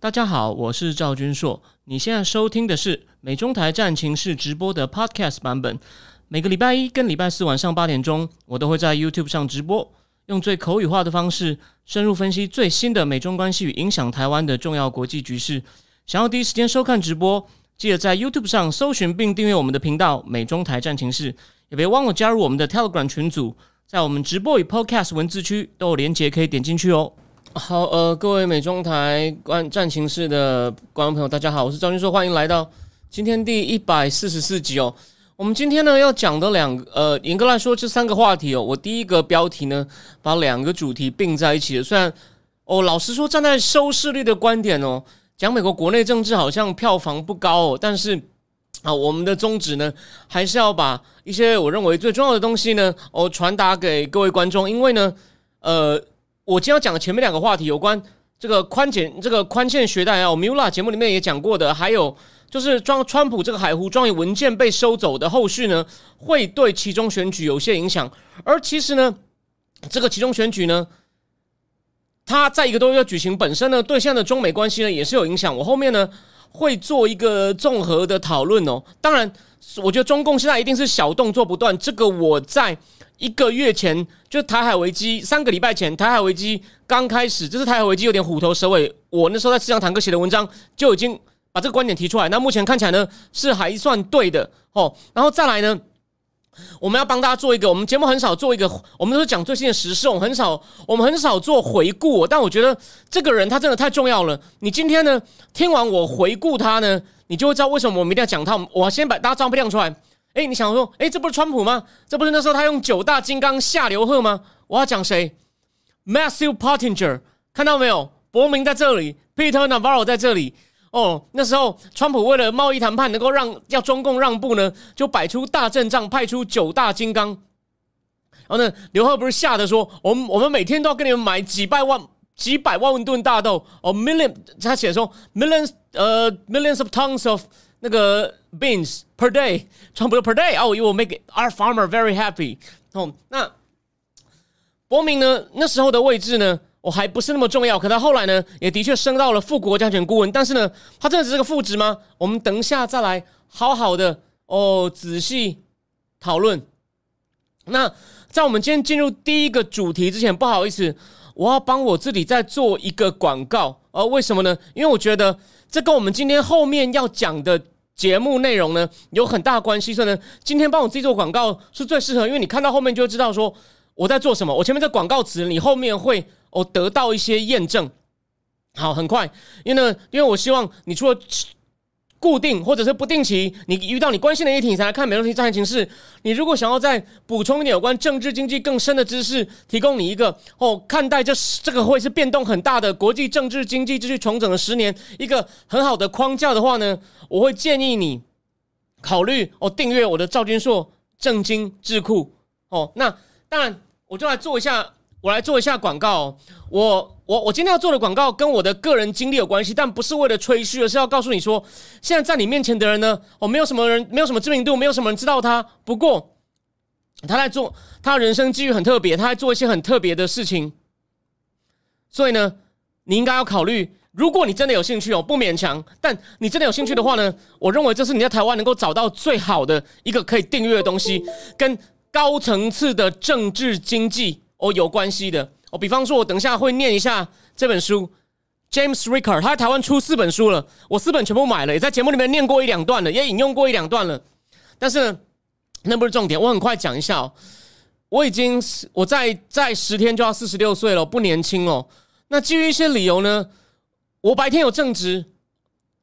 大家好，我是赵君硕。你现在收听的是美中台战情室直播的 Podcast 版本。每个礼拜一跟礼拜四晚上八点钟，我都会在 YouTube 上直播，用最口语化的方式，深入分析最新的美中关系与影响台湾的重要国际局势。想要第一时间收看直播，记得在 YouTube 上搜寻并订阅我们的频道“美中台战情室”，也别忘了加入我们的 Telegram 群组，在我们直播与 Podcast 文字区都有连结，可以点进去哦。好，呃，各位美中台观战情室的观众朋友，大家好，我是赵军硕，欢迎来到今天第一百四十四集哦。我们今天呢要讲的两个，呃，严格来说这三个话题哦。我第一个标题呢，把两个主题并在一起了。虽然哦，老实说，站在收视率的观点哦，讲美国国内政治好像票房不高哦，但是啊，我们的宗旨呢，还是要把一些我认为最重要的东西呢，哦，传达给各位观众，因为呢，呃。我今天要讲的前面两个话题，有关这个宽简这个宽限学贷啊，Mula 节目里面也讲过的，还有就是装川普这个海湖庄园文件被收走的后续呢，会对其中选举有些影响。而其实呢，这个其中选举呢，它在一个多月举行本身呢，对现在的中美关系呢也是有影响。我后面呢会做一个综合的讨论哦。当然，我觉得中共现在一定是小动作不断，这个我在。一个月前，就是台海危机，三个礼拜前，台海危机刚开始，这是台海危机有点虎头蛇尾。我那时候在市场坦克写的文章就已经把这个观点提出来。那目前看起来呢，是还算对的哦。然后再来呢，我们要帮大家做一个，我们节目很少做一个，我们都是讲最新的时事，我们很少，我们很少做回顾。但我觉得这个人他真的太重要了。你今天呢，听完我回顾他呢，你就会知道为什么我们一定要讲他。我先把大家照片亮出来。哎，你想说，哎，这不是川普吗？这不是那时候他用九大金刚下刘贺吗？我要讲谁？Matthew Pottinger，看到没有？伯明在这里，Peter Navarro 在这里。哦，那时候川普为了贸易谈判能够让要中共让步呢，就摆出大阵仗，派出九大金刚。然后呢，刘贺不是吓得说，我们我们每天都要跟你们买几百万几百万吨大豆哦，million，他写说 millions，呃，millions of tons of 那个 beans per day，差不多 per day，哦，you will make our farmer very happy。哦，那伯明呢？那时候的位置呢，我还不是那么重要。可他后来呢，也的确升到了副国家安全顾问。但是呢，他真的只是个副职吗？我们等一下再来好好的哦，仔细讨论。那在我们今天进入第一个主题之前，不好意思，我要帮我自己再做一个广告。呃，为什么呢？因为我觉得。这跟我们今天后面要讲的节目内容呢有很大关系，所以呢，今天帮我自己做广告是最适合，因为你看到后面就会知道说我在做什么。我前面这广告词，你后面会哦得到一些验证。好，很快，因为呢，因为我希望你除了。固定或者是不定期，你遇到你关心的议题，你才来看美东题战情势。你如果想要再补充一点有关政治经济更深的知识，提供你一个哦，看待这这个会是变动很大的国际政治经济秩序重整的十年，一个很好的框架的话呢，我会建议你考虑哦，订阅我的赵君硕正经智库哦。那当然，我就来做一下。我来做一下广告。我我我今天要做的广告跟我的个人经历有关系，但不是为了吹嘘，而是要告诉你说，现在在你面前的人呢，哦，没有什么人，没有什么知名度，没有什么人知道他。不过他在做，他人生机遇很特别，他在做一些很特别的事情。所以呢，你应该要考虑，如果你真的有兴趣哦，不勉强。但你真的有兴趣的话呢，我认为这是你在台湾能够找到最好的一个可以订阅的东西，跟高层次的政治经济。哦，有关系的哦。比方说，我等一下会念一下这本书，James Ricker，他在台湾出四本书了，我四本全部买了，也在节目里面念过一两段了，也引用过一两段了。但是呢，那不是重点，我很快讲一下哦。我已经我在在十天就要四十六岁了，不年轻哦。那基于一些理由呢，我白天有正职，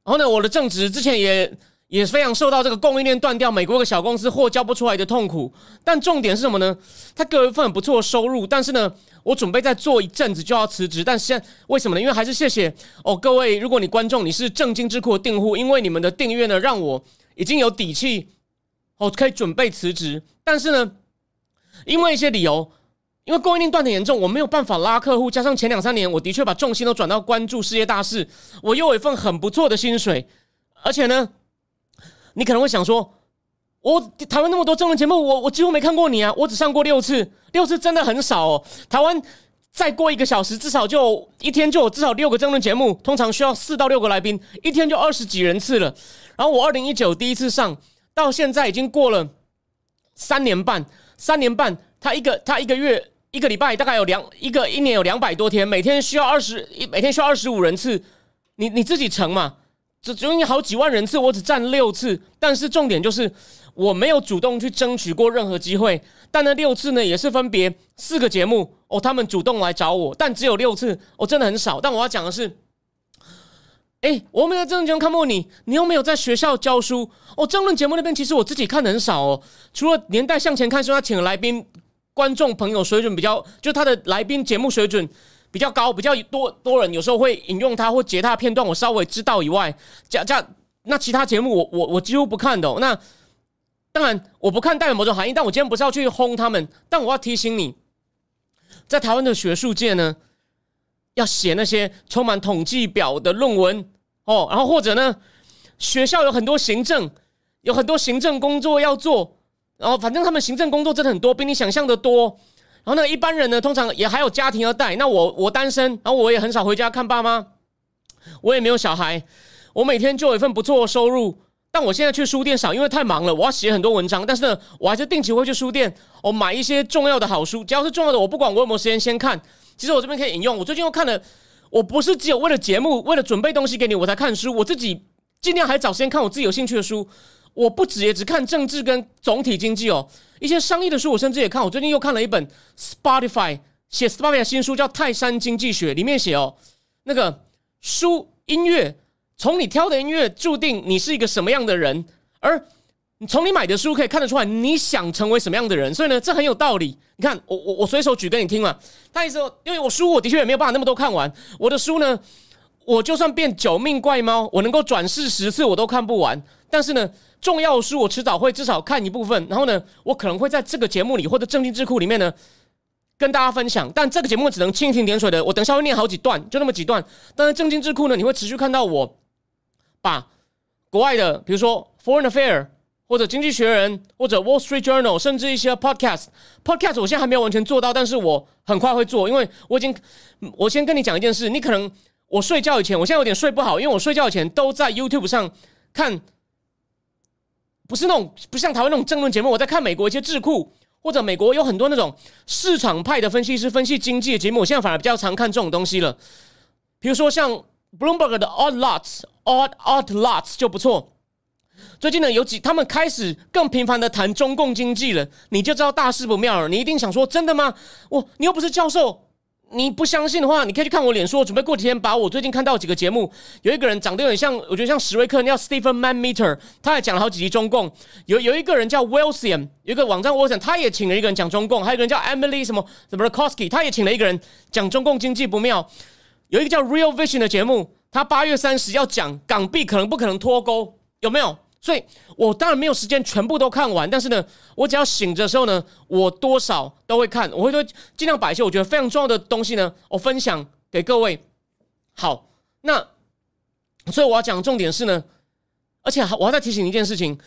然后呢，我的正职之前也。也非常受到这个供应链断掉，美国一个小公司货交不出来的痛苦。但重点是什么呢？他给我一份很不错的收入，但是呢，我准备再做一阵子就要辞职。但现为什么呢？因为还是谢谢哦，各位，如果你观众你是正金智库的订户，因为你们的订阅呢，让我已经有底气哦，可以准备辞职。但是呢，因为一些理由，因为供应链断的严重，我没有办法拉客户。加上前两三年，我的确把重心都转到关注世界大事，我又有一份很不错的薪水，而且呢。你可能会想说，我台湾那么多政论节目，我我几乎没看过你啊！我只上过六次，六次真的很少哦。台湾再过一个小时，至少就一天就有至少六个争论节目，通常需要四到六个来宾，一天就二十几人次了。然后我二零一九第一次上，到现在已经过了三年半，三年半，他一个他一个月一个礼拜大概有两一个一年有两百多天，每天需要二十一每天需要二十五人次，你你自己乘嘛，只只有好几万人次，我只占六次，但是重点就是。我没有主动去争取过任何机会，但那六次呢，也是分别四个节目哦，他们主动来找我，但只有六次，哦，真的很少。但我要讲的是，哎，我没有争论节目看过你，你又没有在学校教书哦。争论节目那边其实我自己看的很少哦，除了年代向前看，说他请的来宾观众朋友水准比较，就他的来宾节目水准比较高，比较多多人有时候会引用他或截他片段，我稍微知道以外，加加那其他节目我我我几乎不看的那。当然，我不看代表某种含义，但我今天不是要去轰他们，但我要提醒你，在台湾的学术界呢，要写那些充满统计表的论文哦，然后或者呢，学校有很多行政，有很多行政工作要做，然后反正他们行政工作真的很多，比你想象的多。然后呢，一般人呢，通常也还有家庭要带，那我我单身，然后我也很少回家看爸妈，我也没有小孩，我每天就有一份不错的收入。但我现在去书店少，因为太忙了，我要写很多文章。但是呢，我还是定期会去书店，我买一些重要的好书。只要是重要的，我不管我有没有时间先看。其实我这边可以引用，我最近又看了。我不是只有为了节目，为了准备东西给你我才看书，我自己尽量还找时间看我自己有兴趣的书。我不止也只看政治跟总体经济哦，一些商业的书我甚至也看。我最近又看了一本 Spotify 写 Spotify 新书，叫《泰山经济学》，里面写哦，那个书音乐。从你挑的音乐注定你是一个什么样的人，而从你买的书可以看得出来你想成为什么样的人，所以呢，这很有道理。你看，我我我随手举给你听嘛。他意思，因为我书我的确也没有办法那么多看完，我的书呢，我就算变九命怪猫，我能够转世十次我都看不完。但是呢，重要的书我迟早会至少看一部分，然后呢，我可能会在这个节目里或者正经智库里面呢。跟大家分享，但这个节目只能蜻蜓点水的，我等下会念好几段，就那么几段。但是正经智库呢，你会持续看到我。把国外的，比如说《Foreign Affair》或者《经济学人》或者《Wall Street Journal》，甚至一些 Podcast，Podcast 我现在还没有完全做到，但是我很快会做，因为我已经，我先跟你讲一件事，你可能我睡觉以前，我现在有点睡不好，因为我睡觉以前都在 YouTube 上看，不是那种不像台湾那种政论节目，我在看美国一些智库或者美国有很多那种市场派的分析师分析经济的节目，我现在反而比较常看这种东西了，比如说像。Bloomberg 的 Odd Lots、Odd Odd Lots 就不错。最近呢，有几他们开始更频繁的谈中共经济了，你就知道大事不妙了。你一定想说，真的吗？我你又不是教授，你不相信的话，你可以去看我脸书。我准备过几天把我最近看到几个节目，有一个人长得有点像，我觉得像史瑞克，叫 Stephen Manmeter，他还讲了好几集中共。有有一个人叫 Wilson，有一个网站 Wilson，他也请了一个人讲中共。还有一个人叫 Emily 什么什么 Kosky，他也请了一个人讲中共经济不妙。有一个叫 Real Vision 的节目，他八月三十要讲港币可能不可能脱钩，有没有？所以我当然没有时间全部都看完，但是呢，我只要醒着的时候呢，我多少都会看，我会说尽量把一些我觉得非常重要的东西呢，我分享给各位。好，那所以我要讲重点是呢，而且我要再提醒一件事情：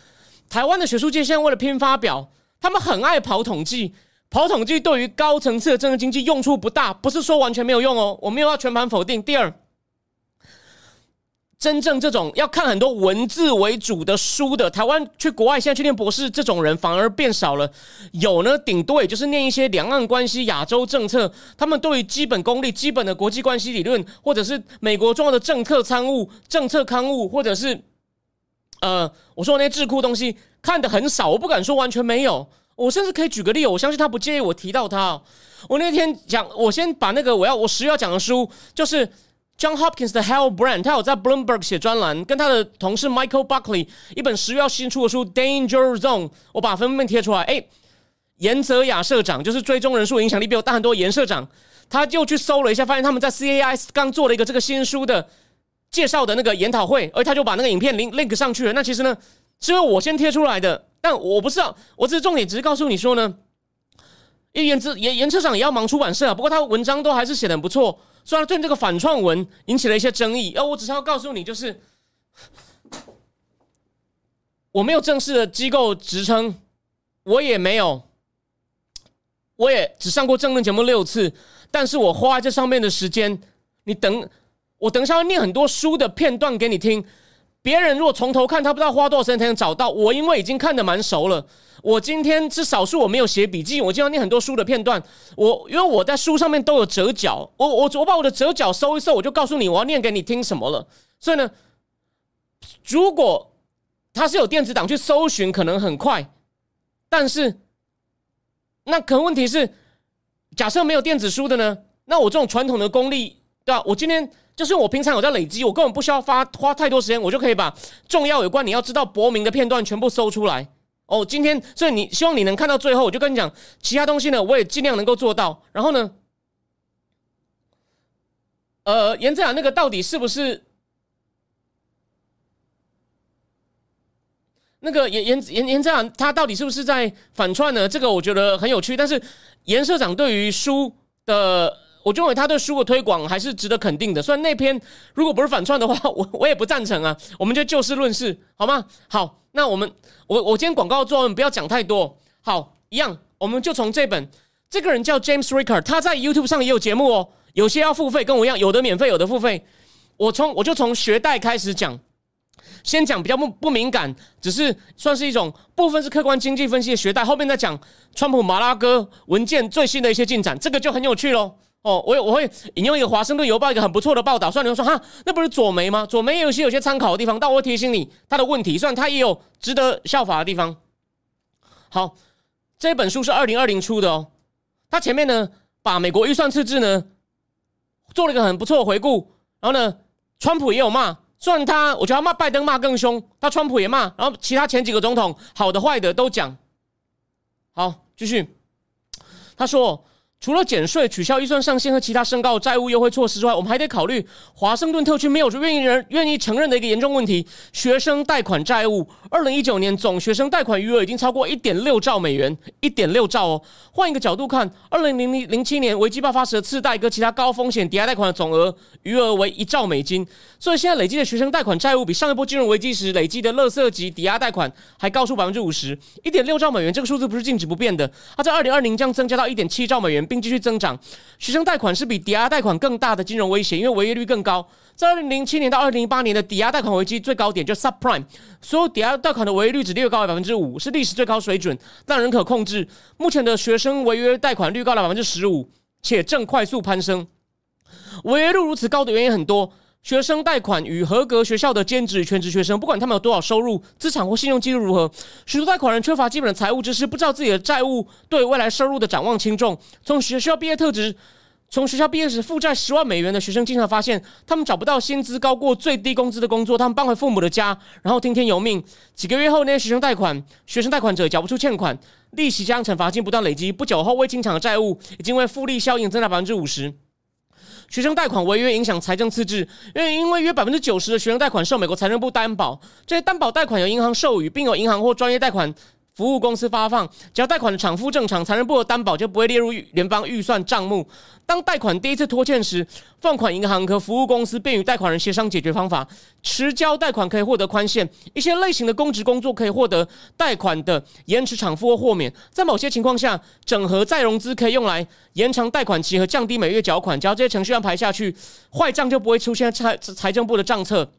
台湾的学术界现在为了拼发表，他们很爱跑统计。跑统计对于高层次的政治经济用处不大，不是说完全没有用哦。我没有要全盘否定。第二，真正这种要看很多文字为主的书的，台湾去国外现在去念博士，这种人反而变少了。有呢，顶多也就是念一些两岸关系、亚洲政策。他们对于基本功力、基本的国际关系理论，或者是美国重要的政策参悟、政策刊物，或者是呃，我说那些智库东西看的很少。我不敢说完全没有。我甚至可以举个例，我相信他不介意我提到他。我那天讲，我先把那个我要我十月要讲的书，就是 John Hopkins 的 Hell Brand，他有在 Bloomberg 写专栏，跟他的同事 Michael Buckley 一本十月要新出的书 Danger Zone，我把封面贴出来。哎，严泽雅社长就是追踪人数影响力比我大很多，严社长他就去搜了一下，发现他们在 CAI 刚做了一个这个新书的介绍的那个研讨会，而他就把那个影片 link link 上去了。那其实呢，是因为我先贴出来的。但我不是啊，我只是重点，只是告诉你说呢，因为严之严严车长也要忙出版社啊。不过他文章都还是写的很不错，虽然对这个反串文引起了一些争议。而我只是要告诉你，就是我没有正式的机构职称，我也没有，我也只上过政论节目六次，但是我花在这上面的时间，你等我等一下会念很多书的片段给你听。别人如果从头看，他不知道花多少时间才能找到。我因为已经看得蛮熟了，我今天是少数我没有写笔记，我经常念很多书的片段。我因为我在书上面都有折角，我我我把我的折角搜一搜，我就告诉你我要念给你听什么了。所以呢，如果他是有电子档去搜寻，可能很快，但是。那可能问题是，假设没有电子书的呢？那我这种传统的功力，对吧？我今天就是我平常有在累积，我根本不需要花花太多时间，我就可以把重要有关你要知道博明的片段全部搜出来。哦，今天所以你希望你能看到最后，我就跟你讲，其他东西呢，我也尽量能够做到。然后呢，呃，严正雅那个到底是不是？那个严严严严长，他到底是不是在反串呢？这个我觉得很有趣。但是严社长对于书的，我认为他对书的推广还是值得肯定的。虽然那篇如果不是反串的话，我我也不赞成啊。我们就就事论事，好吗？好，那我们我我今天广告做完，不要讲太多。好，一样，我们就从这本，这个人叫 James Ricker，他在 YouTube 上也有节目哦。有些要付费，跟我一样，有的免费，有的付费。我从我就从学代开始讲。先讲比较不不敏感，只是算是一种部分是客观经济分析的学带，后面再讲川普马拉哥文件最新的一些进展，这个就很有趣喽。哦，我有我会引用一个华盛顿邮报一个很不错的报道，虽然你会说哈，那不是左媒吗？左媒也有些有些参考的地方，但我会提醒你他的问题，虽然他也有值得效法的地方。好，这本书是二零二零出的哦，他前面呢把美国预算赤字呢做了一个很不错的回顾，然后呢，川普也有骂。虽然他，我觉得他骂拜登骂更凶，他川普也骂，然后其他前几个总统好的坏的都讲。好，继续，他说。除了减税、取消预算上限和其他升高债务优惠措施之外，我们还得考虑华盛顿特区没有愿意人愿意承认的一个严重问题：学生贷款债务。二零一九年总学生贷款余额已经超过一点六兆美元，一点六兆哦。换一个角度看，二零零零零七年危机爆发时的次贷跟其他高风险抵押贷款的总额余额为一兆美金，所以现在累积的学生贷款债务比上一波金融危机时累积的垃圾级抵押贷款还高出百分之五十。一点六兆美元这个数字不是静止不变的，它在二零二零将增加到一点七兆美元。并继续增长。学生贷款是比抵押贷款更大的金融威胁，因为违约率更高。在二零零七年到二零零八年的抵押贷款危机最高点就 subprime，所有抵押贷款的违约率只略高百分之五，是历史最高水准，但仍可控制。目前的学生违约贷款率高达百分之十五，且正快速攀升。违约率如此高的原因很多。学生贷款与合格学校的兼职全职学生，不管他们有多少收入、资产或信用记录如何，许多贷款人缺乏基本的财务知识，不知道自己的债务对未来收入的展望轻重。从学校毕业特质，从学校毕业时负债十万美元的学生，经常发现他们找不到薪资高过最低工资的工作，他们搬回父母的家，然后听天由命。几个月后，那些学生贷款学生贷款者缴不出欠款，利息加上惩罚金不断累积，不久后未清偿的债务已经为复利效应增加百分之五十。学生贷款违约影响财政赤字，因为因为约百分之九十的学生贷款受美国财政部担保，这些担保贷款由银行授予，并由银行或专业贷款。服务公司发放，只要贷款的偿付正常，财政部的担保就不会列入联邦预算账目。当贷款第一次拖欠时，放款银行和服务公司便与贷款人协商解决方法。迟交贷款可以获得宽限，一些类型的公职工作可以获得贷款的延迟偿付或豁免。在某些情况下，整合再融资可以用来延长贷款期和降低每月缴款。只要这些程序安排下去，坏账就不会出现财财政部的账册。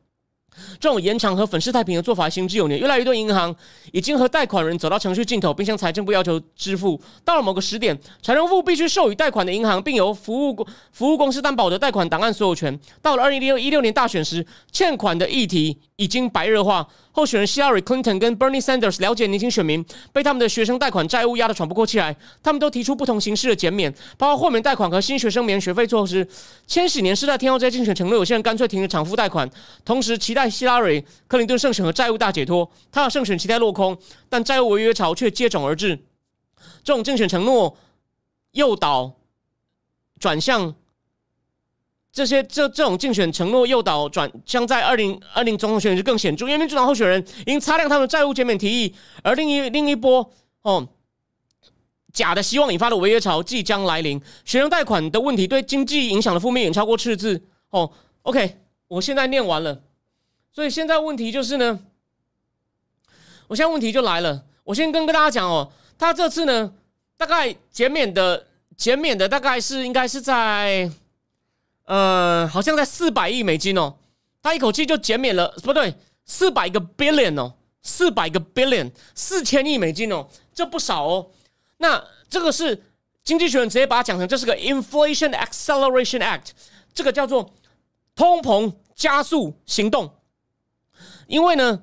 这种延长和粉饰太平的做法行之有年，越来越多银行已经和贷款人走到程序尽头，并向财政部要求支付。到了某个时点，财政部必须授予贷款的银行，并由服务服务公司担保的贷款档案所有权。到了二零一六年大选时，欠款的议题已经白热化。候选人希拉里·克林顿跟 Bernie Sanders 了解年轻选民被他们的学生贷款债务压得喘不过气来，他们都提出不同形式的减免，包括豁免贷款和新学生免学费措施。千禧年世代天后在竞选承诺，有些人干脆停止偿付贷款，同时期待希拉里·克林顿胜选和债务大解脱。他的胜选期待落空，但债务违约潮却接踵而至。这种竞选承诺诱导转向。这些这这种竞选承诺诱导转将在二零二零总统选举更显著，因为民主党候选人已经擦亮他们的债务减免提议，而另一另一波哦假的希望引发的违约潮即将来临。学生贷款的问题对经济影响的负面远超过赤字哦。OK，我现在念完了，所以现在问题就是呢，我现在问题就来了，我先跟跟大家讲哦，他这次呢大概减免的减免的大概是应该是在，呃，好像在四百亿美金哦，他一口气就减免了，不对，四百个 billion 哦，四百个 billion，四千亿美金哦，这不少哦。那这个是经济学人直接把它讲成这是个 Inflation Acceleration Act，这个叫做通膨加速行动，因为呢。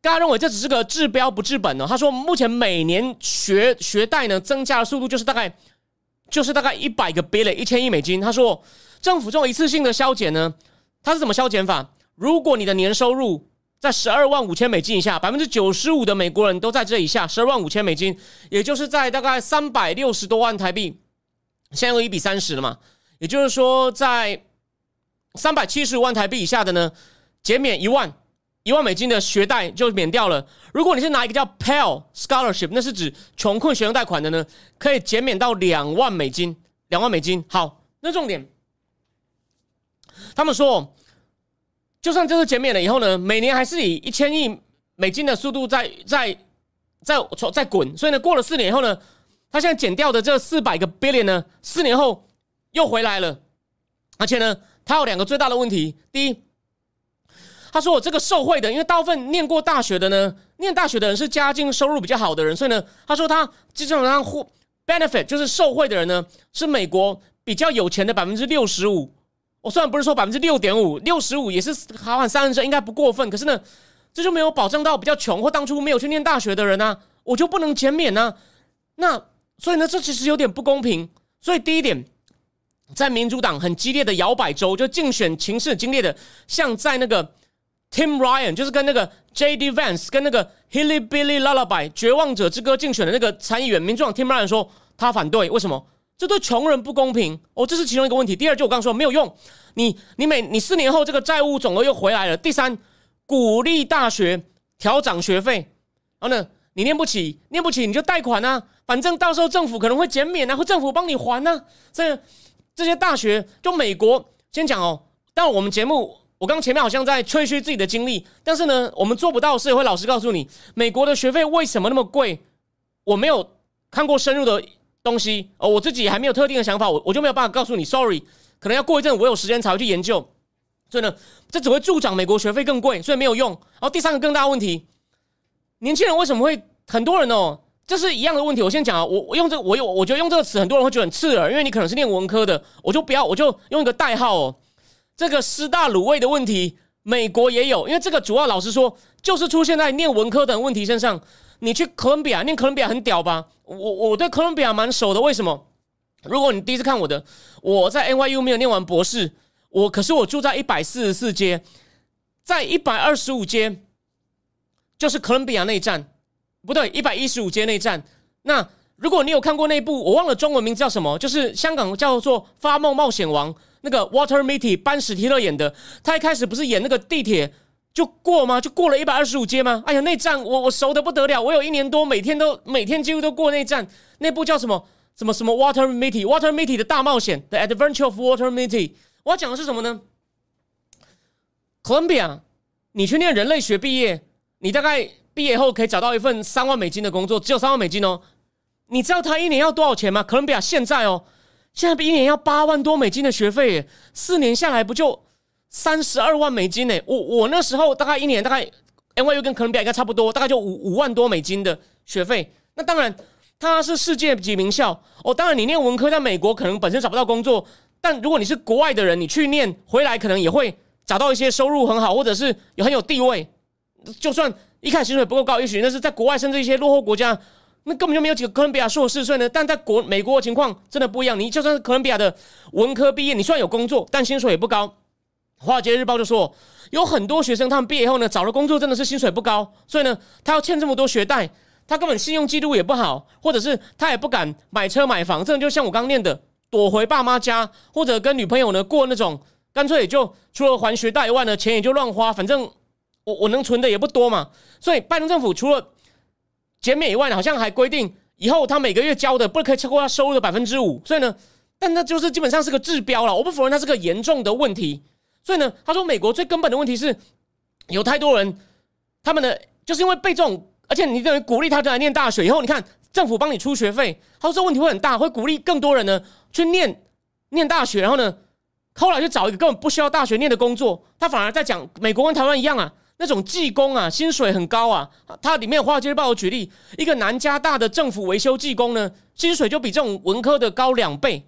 大家认为这只是个治标不治本呢？他说，目前每年学学贷呢增加的速度就是大概就是大概一百个 billion 一千亿美金。他说，政府这种一次性的削减呢，它是怎么削减法？如果你的年收入在十二万五千美金以下，百分之九十五的美国人都在这以下，十二万五千美金，也就是在大概三百六十多万台币，现在有一比三十了嘛？也就是说，在三百七十万台币以下的呢，减免一万。一万美金的学贷就免掉了。如果你是拿一个叫 Pell Scholarship，那是指穷困学生贷款的呢，可以减免到两万美金。两万美金，好，那重点，他们说，就算这次减免了以后呢，每年还是以一千亿美金的速度在在在在滚。所以呢，过了四年以后呢，他现在减掉的这四百个 billion 呢，四年后又回来了。而且呢，他有两个最大的问题，第一。他说：“我这个受贿的，因为大部分念过大学的呢，念大学的人是家境收入比较好的人，所以呢，他说他基本上获 benefit 就是受贿的人呢，是美国比较有钱的百分之六十五。我虽然不是说百分之六点五，六十五也是好像三分之应该不过分。可是呢，这就没有保障到比较穷或当初没有去念大学的人呢，我就不能减免呢。那所以呢，这其实有点不公平。所以第一点，在民主党很激烈的摇摆州，就竞选情势激烈的，像在那个。” Tim Ryan 就是跟那个 J.D. Vance 跟那个 Hilly Billy Lullaby 绝望者之歌竞选的那个参议员，民主党 Tim Ryan 说他反对，为什么？这对穷人不公平哦，这是其中一个问题。第二，就我刚刚说没有用，你你每你四年后这个债务总额又回来了。第三，鼓励大学调涨学费，然后呢，你念不起，念不起你就贷款啊，反正到时候政府可能会减免啊，或政府帮你还呢。这这些大学就美国先讲哦，但我们节目。我刚前面好像在吹嘘自己的经历，但是呢，我们做不到，是会老实告诉你，美国的学费为什么那么贵？我没有看过深入的东西哦，我自己还没有特定的想法，我我就没有办法告诉你。Sorry，可能要过一阵，我有时间才会去研究。所以呢，这只会助长美国学费更贵，所以没有用。然后第三个更大问题，年轻人为什么会很多人哦？这是一样的问题。我先讲啊，我我用这个，我有我觉得用这个词，很多人会觉得很刺耳，因为你可能是念文科的，我就不要，我就用一个代号哦。这个师大卤味的问题，美国也有，因为这个主要老实说，就是出现在念文科的问题身上。你去哥伦比亚念哥伦比亚很屌吧？我我对哥伦比亚蛮熟的。为什么？如果你第一次看我的，我在 NYU 没有念完博士，我可是我住在一百四十四街，在一百二十五街就是哥伦比亚那一站，不对，一百一十五街那一站。那如果你有看过那部，我忘了中文名字叫什么，就是香港叫做《发梦冒险王》。那个 Water Mitty 班史提勒演的，他一开始不是演那个地铁就过吗？就过了一百二十五街吗？哎呀，那站我我熟的不得了，我有一年多每天都每天几乎都过那站。那部叫什么什么什么 Water Mitty Water Mitty 的大冒险 The Adventure of Water Mitty。我要讲的是什么呢？Columbia，你去念人类学毕业，你大概毕业后可以找到一份三万美金的工作，只有三万美金哦。你知道他一年要多少钱吗？Columbia 现在哦。现在一年要八万多美金的学费，四年下来不就三十二万美金呢？我我那时候大概一年大概 NYU 跟哥伦比亚应该差不多，大概就五五万多美金的学费。那当然它是世界级名校哦。当然你念文科在美国可能本身找不到工作，但如果你是国外的人，你去念回来可能也会找到一些收入很好，或者是有很有地位。就算一开始薪水不够高，也许那是在国外甚至一些落后国家。那根本就没有几个哥伦比亚硕士，所以呢，但在国美国的情况真的不一样。你就算是哥伦比亚的文科毕业，你虽然有工作，但薪水也不高。华尔街日报就说，有很多学生他们毕业后呢，找了工作真的是薪水不高，所以呢，他要欠这么多学贷，他根本信用记录也不好，或者是他也不敢买车买房。这就像我刚念的，躲回爸妈家，或者跟女朋友呢过那种，干脆就除了还学贷以外呢，钱也就乱花，反正我我能存的也不多嘛。所以拜登政府除了减免以外呢，好像还规定以后他每个月交的不可以超过他收入的百分之五，所以呢，但那就是基本上是个治标了。我不否认它是个严重的问题。所以呢，他说美国最根本的问题是有太多人，他们的就是因为被这种，而且你等于鼓励他来念大学以后，你看政府帮你出学费，他说这问题会很大，会鼓励更多人呢去念念大学，然后呢，后来就找一个根本不需要大学念的工作，他反而在讲美国跟台湾一样啊，那种技工啊，薪水很高啊。他里面华尔街日报有举例，一个南加大的政府维修技工呢，薪水就比这种文科的高两倍，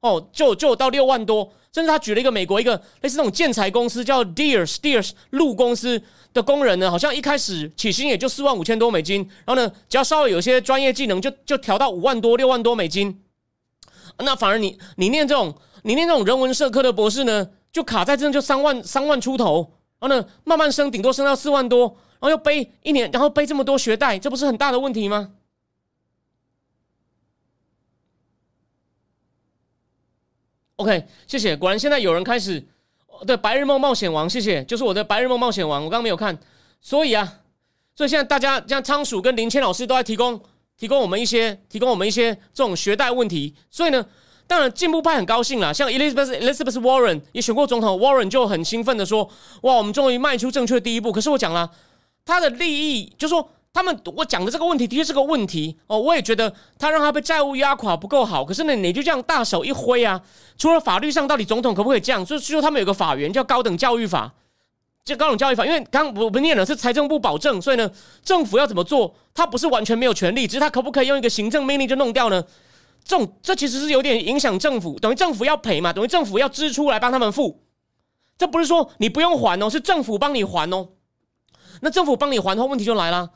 哦，就就到六万多。甚至他举了一个美国一个类似那种建材公司叫 Deers Deers 路公司的工人呢，好像一开始起薪也就四万五千多美金，然后呢，只要稍微有些专业技能，就就调到五万多六万多美金。那反而你你念这种你念这种人文社科的博士呢，就卡在这就三万三万出头，然后呢慢慢升，顶多升到四万多，然后又背一年，然后背这么多学贷，这不是很大的问题吗？OK，谢谢。果然现在有人开始，对《白日梦冒险王》，谢谢，就是我的《白日梦冒险王》，我刚刚没有看，所以啊，所以现在大家像仓鼠跟林谦老师都在提供提供我们一些提供我们一些这种学贷问题，所以呢，当然进步派很高兴了，像 Elizabeth Elizabeth Warren 也选过总统，Warren 就很兴奋的说：“哇，我们终于迈出正确的第一步。”可是我讲了，他的利益就说。他们我讲的这个问题的确是个问题哦，我也觉得他让他被债务压垮不够好。可是呢，你就这样大手一挥啊，除了法律上到底总统可不可以这样？所以说他们有个法源叫高等教育法，就高等教育法。因为刚我不念了，是财政部保证，所以呢，政府要怎么做，他不是完全没有权利，只是他可不可以用一个行政命令就弄掉呢？这种这其实是有点影响政府，等于政府要赔嘛，等于政府要支出来帮他们付。这不是说你不用还哦，是政府帮你还哦。那政府帮你还的话，问题就来了。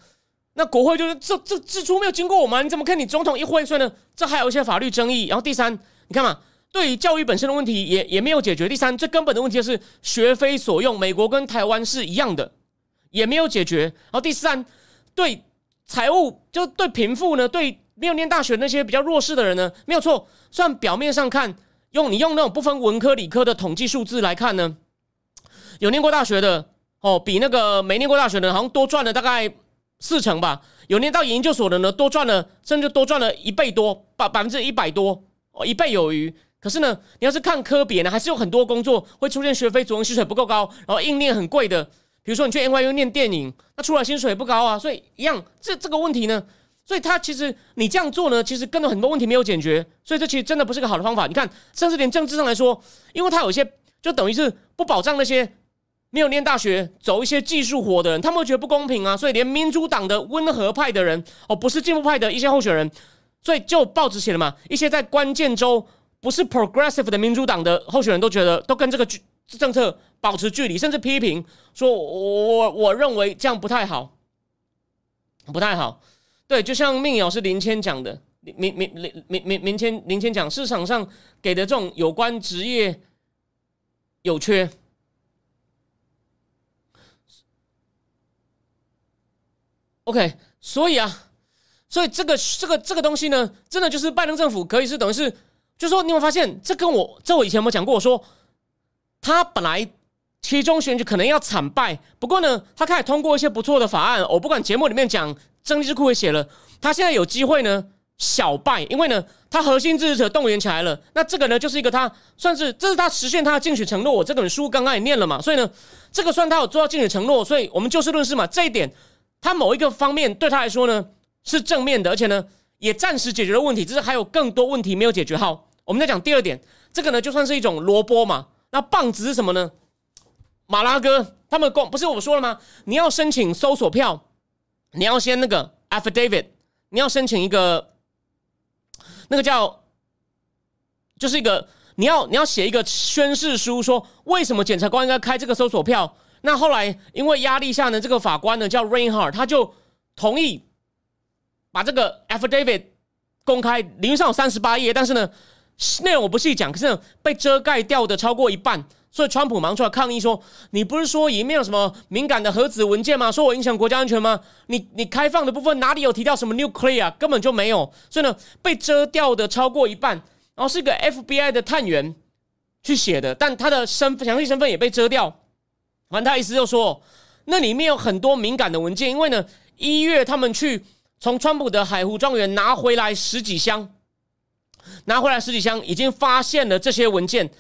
那国会就是这这支出没有经过我们，你怎么看？你总统一挥，所以呢，这还有一些法律争议。然后第三，你看嘛，对于教育本身的问题也也没有解决。第三，最根本的问题就是学非所用，美国跟台湾是一样的，也没有解决。然后第三，对财务就对贫富呢，对没有念大学那些比较弱势的人呢，没有错。算表面上看，用你用那种不分文科理科的统计数字来看呢，有念过大学的哦，比那个没念过大学的好像多赚了大概。四成吧，有念到研究所的呢，多赚了，甚至多赚了一倍多，百百分之一百多，哦，一倍有余。可是呢，你要是看科别呢，还是有很多工作会出现学费，主用薪水不够高，然后硬念很贵的。比如说你去 NYU 念电影，那出来薪水不高啊，所以一样，这这个问题呢，所以他其实你这样做呢，其实跟着很多问题没有解决，所以这其实真的不是个好的方法。你看，甚至连政治上来说，因为他有一些，就等于是不保障那些。没有念大学，走一些技术活的人，他们会觉得不公平啊，所以连民主党的温和派的人，哦，不是进步派的一些候选人，所以就报纸写了嘛，一些在关键州不是 progressive 的民主党的候选人都觉得都跟这个政策保持距离，甚至批评说，我我我认为这样不太好，不太好。对，就像命友是林谦讲的，明明明明明明明谦林谦讲，市场上给的这种有关职业有缺。OK，所以啊，所以这个这个这个东西呢，真的就是拜登政府可以是等于是，就说你有发现，这跟我这我以前有没有讲过？我说他本来其中选举可能要惨败，不过呢，他开始通过一些不错的法案。我不管节目里面讲，政治智库也写了，他现在有机会呢小败，因为呢，他核心支持者动员起来了。那这个呢，就是一个他算是这是他实现他的竞选承诺。我这本书刚刚也念了嘛，所以呢，这个算他有做到竞选承诺。所以我们就事论事嘛，这一点。他某一个方面对他来说呢是正面的，而且呢也暂时解决了问题，只是还有更多问题没有解决好。我们再讲第二点，这个呢就算是一种萝卜嘛。那棒子是什么呢？马拉哥他们公不是我说了吗？你要申请搜索票，你要先那个 affidavit，你要申请一个那个叫就是一个你要你要写一个宣誓书，说为什么检察官应该开这个搜索票。那后来因为压力下呢，这个法官呢叫 Rainhard，他就同意把这个 affidavit 公开，理论上有三十八页，但是呢内容我不细讲，可是呢被遮盖掉的超过一半，所以川普忙出来抗议说：“你不是说里面有什么敏感的核子文件吗？说我影响国家安全吗？你你开放的部分哪里有提到什么 nuclear？根本就没有。”所以呢被遮掉的超过一半，然后是一个 FBI 的探员去写的，但他的身详细身份也被遮掉。反正他意思就说，那里面有很多敏感的文件，因为呢，一月他们去从川普的海湖庄园拿回来十几箱，拿回来十几箱，已经发现了这些文件，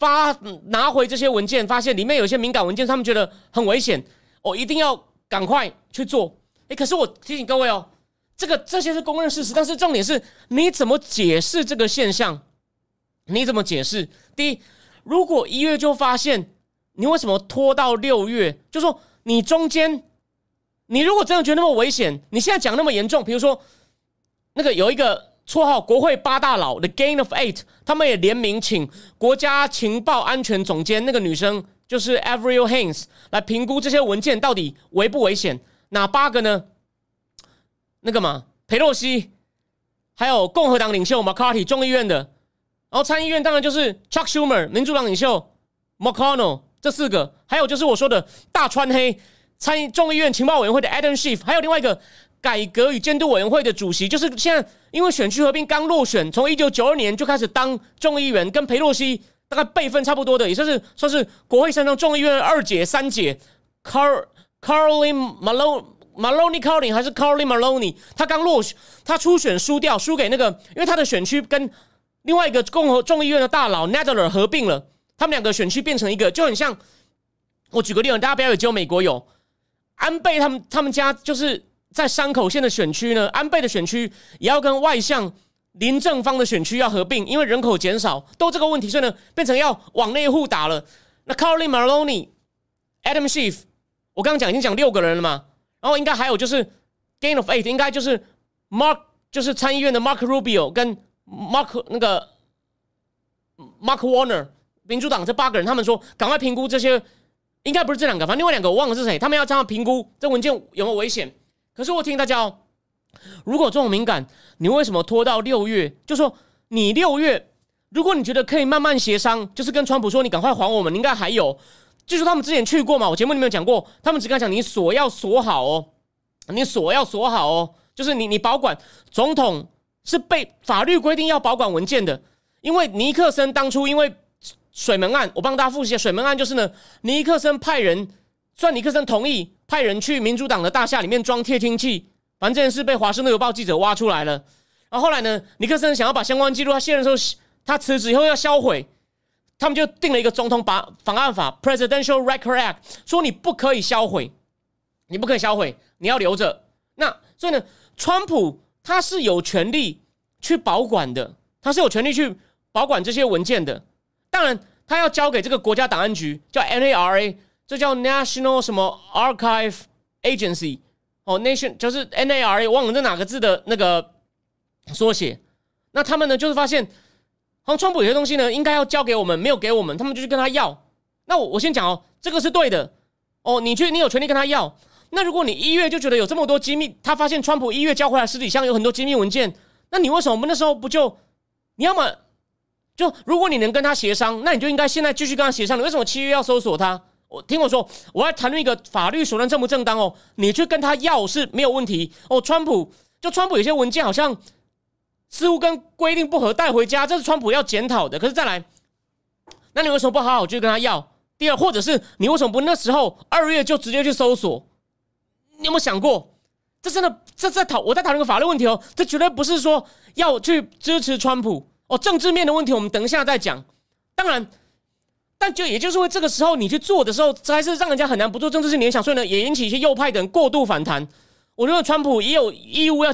发拿回这些文件，发现里面有些敏感文件，他们觉得很危险，哦，一定要赶快去做。哎，可是我提醒各位哦，这个这些是公认事实，但是重点是你怎么解释这个现象？你怎么解释？第一，如果一月就发现，你为什么拖到六月？就说你中间，你如果真的觉得那么危险，你现在讲那么严重，比如说那个有一个绰号“国会八大佬 ”The Gain of Eight，他们也联名请国家情报安全总监那个女生，就是 Avril Haines 来评估这些文件到底危不危险？哪八个呢？那个嘛，佩洛西，还有共和党领袖 McCarthy 众议院的。然后参议院当然就是 Chuck Schumer 民主党领袖 McConnell 这四个，还有就是我说的大川黑参议众议院情报委员会的 Adam Schiff，还有另外一个改革与监督委员会的主席，就是现在因为选区合并刚落选，从一九九二年就开始当众议员，跟佩洛西大概辈分差不多的，也算是算是国会山上众议院二姐三姐 Car Carolyn Malone Maloney Carolyn 还是 Carolyn Maloney，他刚落选，他初选输掉，输给那个，因为他的选区跟另外一个共和众议院的大佬 Nadler 合并了，他们两个选区变成一个，就很像。我举个例子，大家不要以为只有美国有安倍他们他们家就是在山口县的选区呢，安倍的选区也要跟外向林正方的选区要合并，因为人口减少，都这个问题，所以呢变成要往内户打了。那 Carly Maloney、Adam Schiff，我刚刚讲已经讲六个人了嘛，然后应该还有就是 Gain of Eight，应该就是 Mark，就是参议院的 Mark Rubio 跟。Mark 那个 Mark Warner 民主党这八个人，他们说赶快评估这些，应该不是这两个，反正另外两个我忘了是谁。他们要这样评估这文件有没有危险。可是我听大家哦，如果这种敏感，你为什么拖到六月？就说你六月，如果你觉得可以慢慢协商，就是跟川普说你赶快还我们，你应该还有，就是他们之前去过嘛，我节目里面有讲过，他们只敢讲你锁要锁好哦，你锁要锁好哦，就是你你保管总统。是被法律规定要保管文件的，因为尼克森当初因为水门案，我帮大家复习水门案就是呢，尼克森派人，算尼克森同意派人去民主党的大厦里面装窃听器，反正这件事被华盛顿邮报记者挖出来了。然后后来呢，尼克森想要把相关记录他卸任的时候，他辞职以后要销毁，他们就定了一个总统法档案法 （Presidential Record Act），说你不可以销毁，你不可以销毁，你要留着。那所以呢，川普。他是有权利去保管的，他是有权利去保管这些文件的。当然，他要交给这个国家档案局，叫 NARA，这叫 National 什么 Archive Agency 哦，Nation 就是 NARA，忘了这哪个字的那个缩写。那他们呢，就是发现，好像川普有些东西呢，应该要交给我们，没有给我们，他们就去跟他要。那我我先讲哦，这个是对的哦，你去，你有权利跟他要。那如果你一月就觉得有这么多机密，他发现川普一月交回来实体箱有很多机密文件，那你为什么那时候不就？你要么就如果你能跟他协商，那你就应该现在继续跟他协商。你为什么七月要搜索他？我听我说，我要谈论一个法律手段正不正当哦。你去跟他要是没有问题哦。川普就川普有些文件好像似乎跟规定不合，带回家，这是川普要检讨的。可是再来，那你为什么不好好去跟他要？第二，或者是你为什么不那时候二月就直接去搜索？你有没有想过，这真的这在讨我在讨论个法律问题哦，这绝对不是说要去支持川普哦，政治面的问题我们等一下再讲。当然，但就也就是为这个时候你去做的时候，这还是让人家很难不做政治性联想，所以呢，也引起一些右派的人过度反弹。我认为川普也有义务要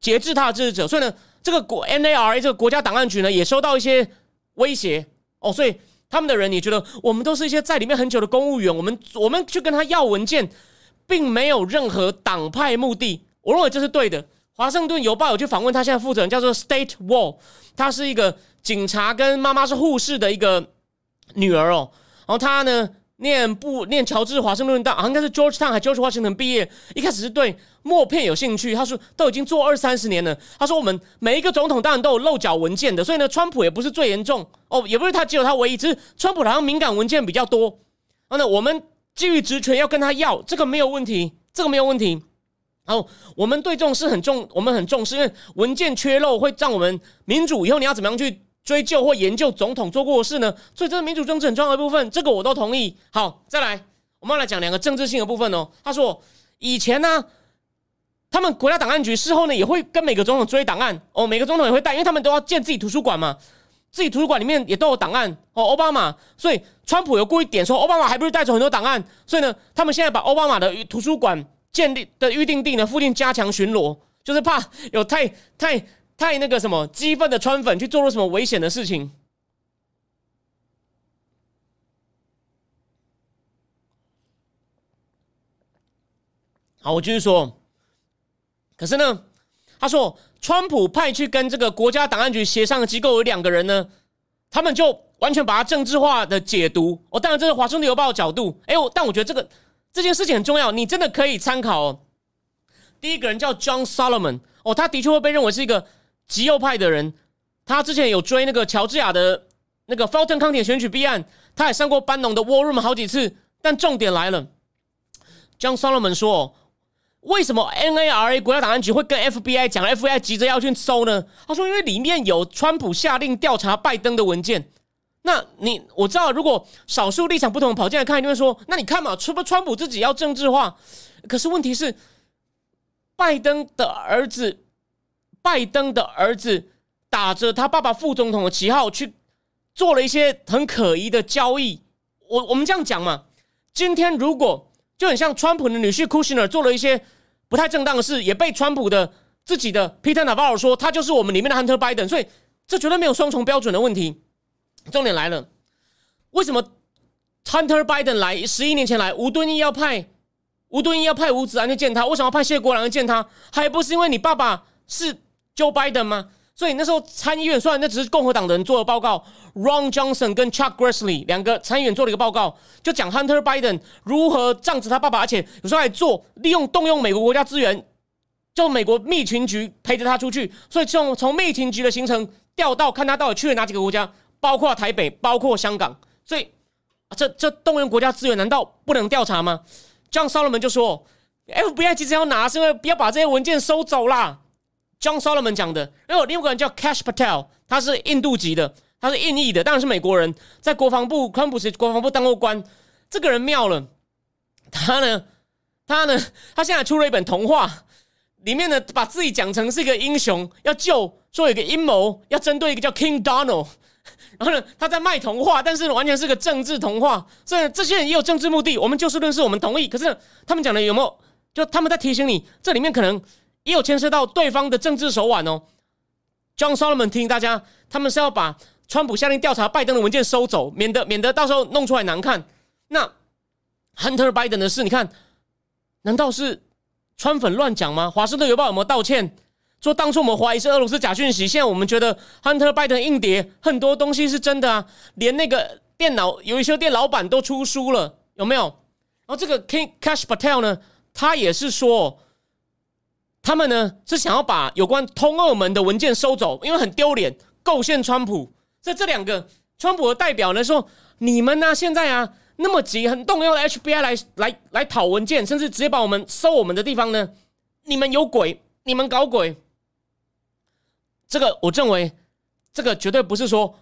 节制他的支持者，所以呢，这个国 NARA 这个国家档案局呢也收到一些威胁哦，所以他们的人也觉得我们都是一些在里面很久的公务员，我们我们去跟他要文件。并没有任何党派目的，我认为这是对的。华盛顿邮报有去访问他现在负责人，叫做 State Wall，他是一个警察，跟妈妈是护士的一个女儿哦。然后他呢，念不念乔治华盛顿大，应该是 George Town 还 George Washington 毕业。一开始是对默片有兴趣，他说都已经做二三十年了。他说我们每一个总统当然都有漏缴文件的，所以呢，川普也不是最严重哦，也不是他只有他唯一，只是川普好像敏感文件比较多。然后呢，我们。基于职权要跟他要，这个没有问题，这个没有问题。然后我们对这种事很重，我们很重视，因为文件缺漏会让我们民主以后你要怎么样去追究或研究总统做过的事呢？所以这是民主政治很重要的部分，这个我都同意。好，再来，我们要来讲两个政治性的部分哦。他说以前呢，他们国家档案局事后呢也会跟每个总统追档案哦，每个总统也会带，因为他们都要建自己图书馆嘛。自己图书馆里面也都有档案哦，奥巴马，所以川普有故意点说奥巴马还不是带走很多档案，所以呢，他们现在把奥巴马的图书馆建立的预定地呢附近加强巡逻，就是怕有太太太那个什么激愤的川粉去做了什么危险的事情。好，我继续说。可是呢，他说，川普派去跟这个国家档案局协商的机构有两个人呢，他们就完全把它政治化的解读。哦，当然这是华盛顿邮报的角度。哎，我但我觉得这个这件事情很重要，你真的可以参考。哦。第一个人叫 John Solomon，哦，他的确会被认为是一个极右派的人。他之前有追那个乔治亚的那个 Fulton 康铁选举弊案，他也上过班农的 War Room 好几次。但重点来了，John Solomon 说。为什么 NARA 国家档案局会跟 FBI 讲？FBI 急着要去搜呢？他说：“因为里面有川普下令调查拜登的文件。”那你我知道，如果少数立场不同跑进来看，就会说：“那你看嘛，除了川普自己要政治化，可是问题是，拜登的儿子，拜登的儿子打着他爸爸副总统的旗号去做了一些很可疑的交易。我我们这样讲嘛，今天如果就很像川普的女婿 Kushner 做了一些。不太正当的事也被川普的自己的 Peter Navarro 说，他就是我们里面的 Hunter Biden，所以这绝对没有双重标准的问题。重点来了，为什么 Hunter Biden 来十一年前来，吴敦义要派吴敦义要派吴子安去见他，为什么要派谢国良去见他？还不是因为你爸爸是 Joe Biden 吗？所以那时候参议院虽然那只是共和党的人做的报告，Ron Johnson 跟 Chuck Grassley 两个参议员做了一个报告，就讲 Hunter Biden 如何仗着他爸爸，而且有时候还做利用动用美国国家资源，就美国密情局陪着他出去，所以从从密情局的行程调到看他到底去了哪几个国家，包括台北，包括香港，所以这这动用国家资源难道不能调查吗？John Solomon 就说，FBI 其实要拿是因为不要把这些文件收走啦。John Solomon 讲的，然后另外一个人叫 Cash Patel，他是印度籍的，他是印裔的，当然是美国人，在国防部、川普时国防部当过官。这个人妙了，他呢，他呢，他现在出了一本童话，里面呢把自己讲成是一个英雄，要救，说有一个阴谋要针对一个叫 King Donald，然后呢他在卖童话，但是完全是个政治童话，所以这些人也有政治目的。我们就事论事，我们同意。可是他们讲的有没有？就他们在提醒你，这里面可能。也有牵涉到对方的政治手腕哦。John Solomon 提醒大家，他们是要把川普下令调查拜登的文件收走，免得免得到时候弄出来难看。那 Hunter Biden 的事，你看，难道是川粉乱讲吗？华盛顿邮报有没有道歉？说当初我们怀疑是俄罗斯假讯息，现在我们觉得 Hunter Biden 硬碟很多东西是真的啊，连那个电脑有一些店老板都出书了，有没有？然后这个 King Cash Patel 呢，他也是说。他们呢是想要把有关通俄门的文件收走，因为很丢脸，构陷川普。在这两个川普的代表呢说：“你们呢现在啊那么急，很动要的 FBI 来来来讨文件，甚至直接把我们收我们的地方呢？你们有鬼，你们搞鬼。”这个我认为，这个绝对不是说，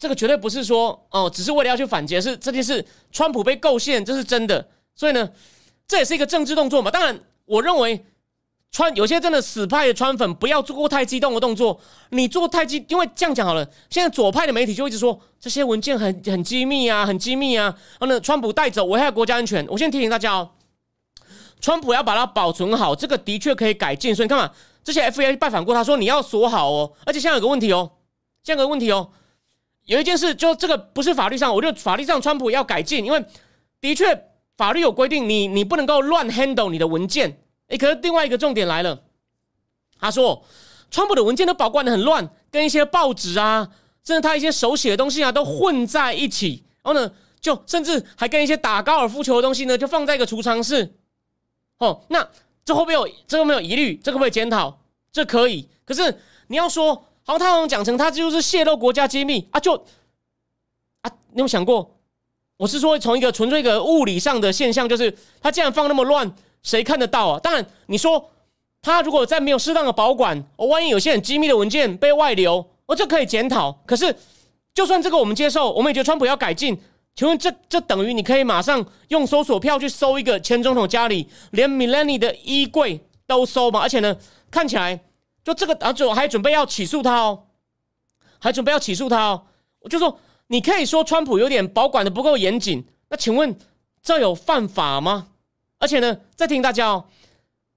这个绝对不是说哦，只是为了要去反击，是这件事川普被构陷，这是真的。所以呢，这也是一个政治动作嘛。当然。我认为川有些真的死派的川粉不要做过太激动的动作。你做太激，因为这样讲好了。现在左派的媒体就一直说这些文件很很机密啊，很机密啊。然后呢，川普带走危害国家安全。我先提醒大家哦，川普要把它保存好，这个的确可以改进。所以你看嘛，这些 FBI 拜访过他说你要锁好哦。而且现在有个问题哦，现在有个问题哦，有一件事就这个不是法律上，我觉得法律上川普要改进，因为的确。法律有规定，你你不能够乱 handle 你的文件。诶，可是另外一个重点来了，他说，川普的文件都保管的很乱，跟一些报纸啊，甚至他一些手写的东西啊，都混在一起。然后呢，就甚至还跟一些打高尔夫球的东西呢，就放在一个储藏室。哦，那这会不会有这个没有疑虑？这个会不会检讨？这可以。可是你要说，好像他好像讲成他就是泄露国家机密啊，就啊，你有想过？我是说，从一个纯粹一个物理上的现象，就是它既然放那么乱，谁看得到啊？当然，你说他如果在没有适当的保管，哦，万一有些很机密的文件被外流，哦，这可以检讨。可是，就算这个我们接受，我们也觉得川普要改进。请问，这这等于你可以马上用搜索票去搜一个前总统家里，连 Milani 的衣柜都搜吗？而且呢，看起来就这个，而且我还准备要起诉他哦，还准备要起诉他哦。我就说。你可以说川普有点保管的不够严谨，那请问这有犯法吗？而且呢，再提醒大家哦，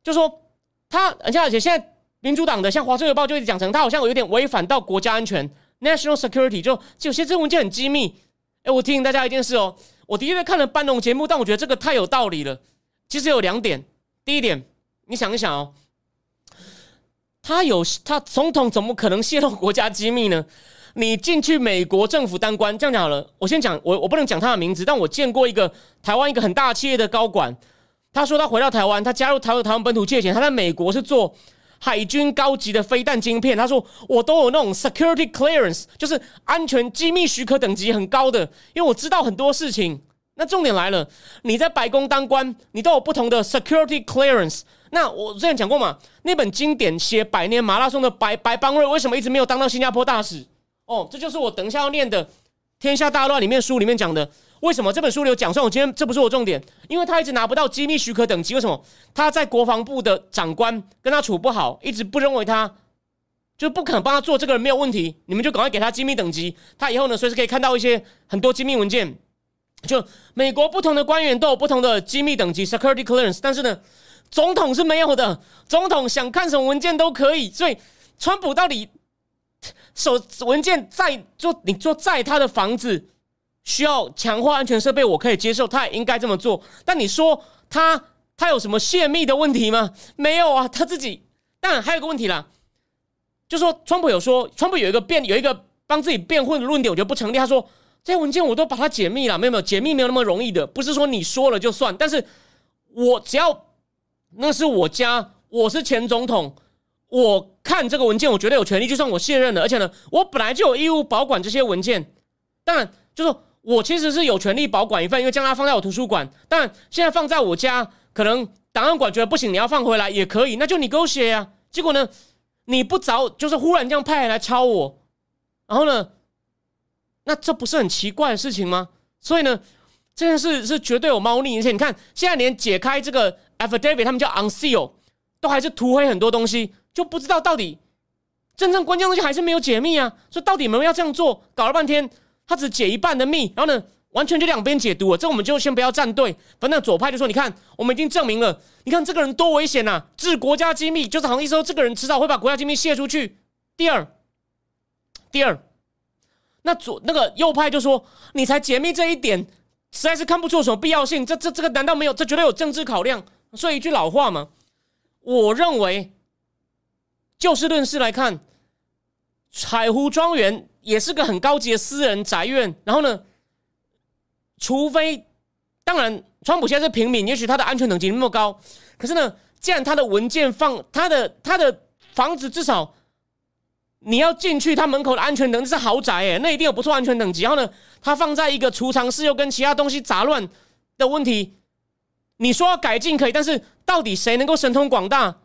就说他而且而且现在民主党的像《华盛顿报》就一直讲成他好像有点违反到国家安全 （national security），就有些这文件很机密。哎，我提醒大家一件事哦，我的确看了班农节目，但我觉得这个太有道理了。其实有两点，第一点，你想一想哦，他有他总统怎么可能泄露国家机密呢？你进去美国政府当官，这样讲好了。我先讲，我我不能讲他的名字，但我见过一个台湾一个很大企业的高管，他说他回到台湾，他加入台湾台湾本土借钱，他在美国是做海军高级的飞弹晶片。他说我都有那种 security clearance，就是安全机密许可等级很高的，因为我知道很多事情。那重点来了，你在白宫当官，你都有不同的 security clearance。那我之前讲过嘛，那本经典写百年马拉松的白白邦瑞，为什么一直没有当到新加坡大使？哦，这就是我等一下要念的《天下大乱》里面书里面讲的。为什么这本书里有讲？算我今天这不是我重点，因为他一直拿不到机密许可等级。为什么他在国防部的长官跟他处不好，一直不认为他就不肯帮他做这个人没有问题？你们就赶快给他机密等级，他以后呢随时可以看到一些很多机密文件。就美国不同的官员都有不同的机密等级 （security clearance），但是呢，总统是没有的。总统想看什么文件都可以。所以，川普到底？手文件在做，你做在他的房子需要强化安全设备，我可以接受，他也应该这么做。但你说他他有什么泄密的问题吗？没有啊，他自己。但还有个问题啦，就说川普有说，川普有一个辩有一个帮自己辩护的论点，我觉得不成立。他说这些文件我都把它解密了，没有没有解密没有那么容易的，不是说你说了就算。但是我只要那是我家，我是前总统。我看这个文件，我觉得有权利，就算我卸任了，而且呢，我本来就有义务保管这些文件。当然，就是我其实是有权利保管一份，因为将它放在我图书馆。但现在放在我家，可能档案馆觉得不行，你要放回来也可以，那就你给我写呀。结果呢，你不找，就是忽然这样派人来抄我，然后呢，那这不是很奇怪的事情吗？所以呢，这件事是绝对有猫腻。而且你看，现在连解开这个 affidavit，他们叫 unseal，都还是涂黑很多东西。就不知道到底真正关键东西还是没有解密啊！所以到底有没有要这样做？搞了半天，他只解一半的密，然后呢，完全就两边解读了。这我们就先不要站队。反正左派就说：“你看，我们已经证明了，你看这个人多危险呐！治国家机密，就是好像意思说这个人迟早会把国家机密泄出去。”第二，第二，那左那个右派就说：“你才解密这一点，实在是看不出什么必要性。这这这个难道没有？这绝对有政治考量。”说一句老话嘛，我认为。就事论事来看，彩湖庄园也是个很高级的私人宅院。然后呢，除非当然，川普现在是平民，也许他的安全等级那么高。可是呢，既然他的文件放他的他的房子，至少你要进去他门口的安全等级是豪宅诶，那一定有不错安全等级。然后呢，他放在一个储藏室，又跟其他东西杂乱的问题，你说要改进可以，但是到底谁能够神通广大？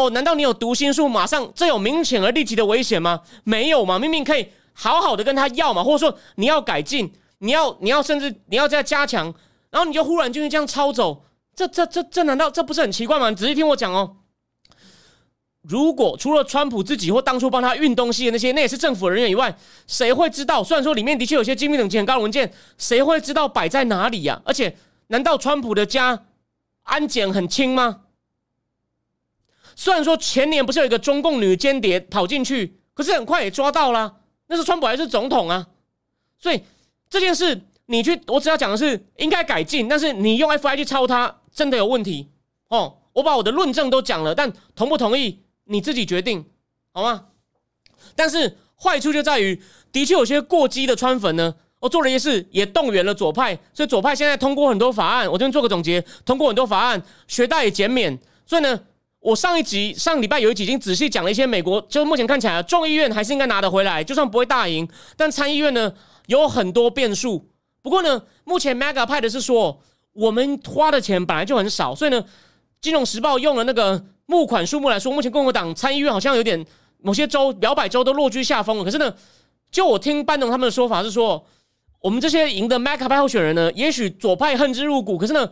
哦，难道你有读心术？马上这有明显而立即的危险吗？没有嘛，明明可以好好的跟他要嘛，或者说你要改进，你要你要甚至你要再加强，然后你就忽然就这样抄走，这这这这难道这不是很奇怪吗？你仔细听我讲哦。如果除了川普自己或当初帮他运东西的那些，那也是政府人员以外，谁会知道？虽然说里面的确有些机密等级很高的文件，谁会知道摆在哪里呀？而且，难道川普的家安检很轻吗？虽然说前年不是有一个中共女间谍跑进去，可是很快也抓到了。那是川普还是总统啊？所以这件事你去，我只要讲的是应该改进，但是你用 F I 去抄它，真的有问题哦。我把我的论证都讲了，但同不同意你自己决定，好吗？但是坏处就在于，的确有些过激的川粉呢，我做了一些事，也动员了左派，所以左派现在通过很多法案。我这边做个总结，通过很多法案，学贷也减免，所以呢。我上一集上礼拜有一集已经仔细讲了一些美国，就目前看起来众议院还是应该拿得回来，就算不会大赢，但参议院呢有很多变数。不过呢，目前 Mega 派的是说，我们花的钱本来就很少，所以呢，金融时报用了那个募款数目来说，目前共和党参议院好像有点某些州摇摆州都落居下风了。可是呢，就我听班农他们的说法是说，我们这些赢的 Mega 派候选人呢，也许左派恨之入骨，可是呢。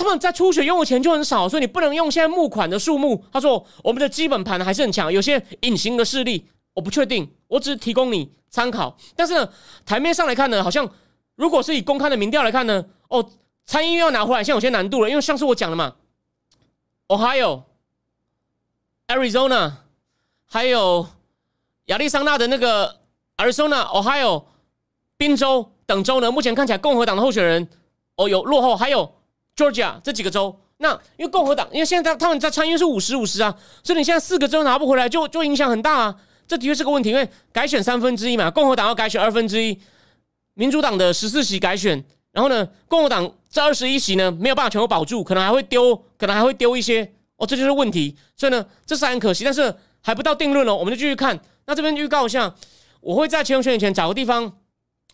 他们在初选用的钱就很少，所以你不能用现在募款的数目。他说我们的基本盘还是很强，有些隐形的势力我不确定，我只是提供你参考。但是呢，台面上来看呢，好像如果是以公开的民调来看呢，哦，参议院要拿回来，现在有些难度了，因为上次我讲了嘛，Ohio、Arizona，还有亚利桑那的那个 Arizona、Ohio、宾州等州呢，目前看起来共和党的候选人哦有落后，还有 Georgia 这几个州。那因为共和党，因为现在他他们在参议是五十五十啊，所以你现在四个州拿不回来，就就影响很大啊。这的确是个问题，因为改选三分之一嘛，共和党要改选二分之一，民主党的十四席改选，然后呢，共和党这二十一席呢没有办法全部保住，可能还会丢，可能还会丢一些哦，这就是问题。所以呢，这是很可惜，但是还不到定论哦，我们就继续看。那这边预告一下，我会在前选前找个地方。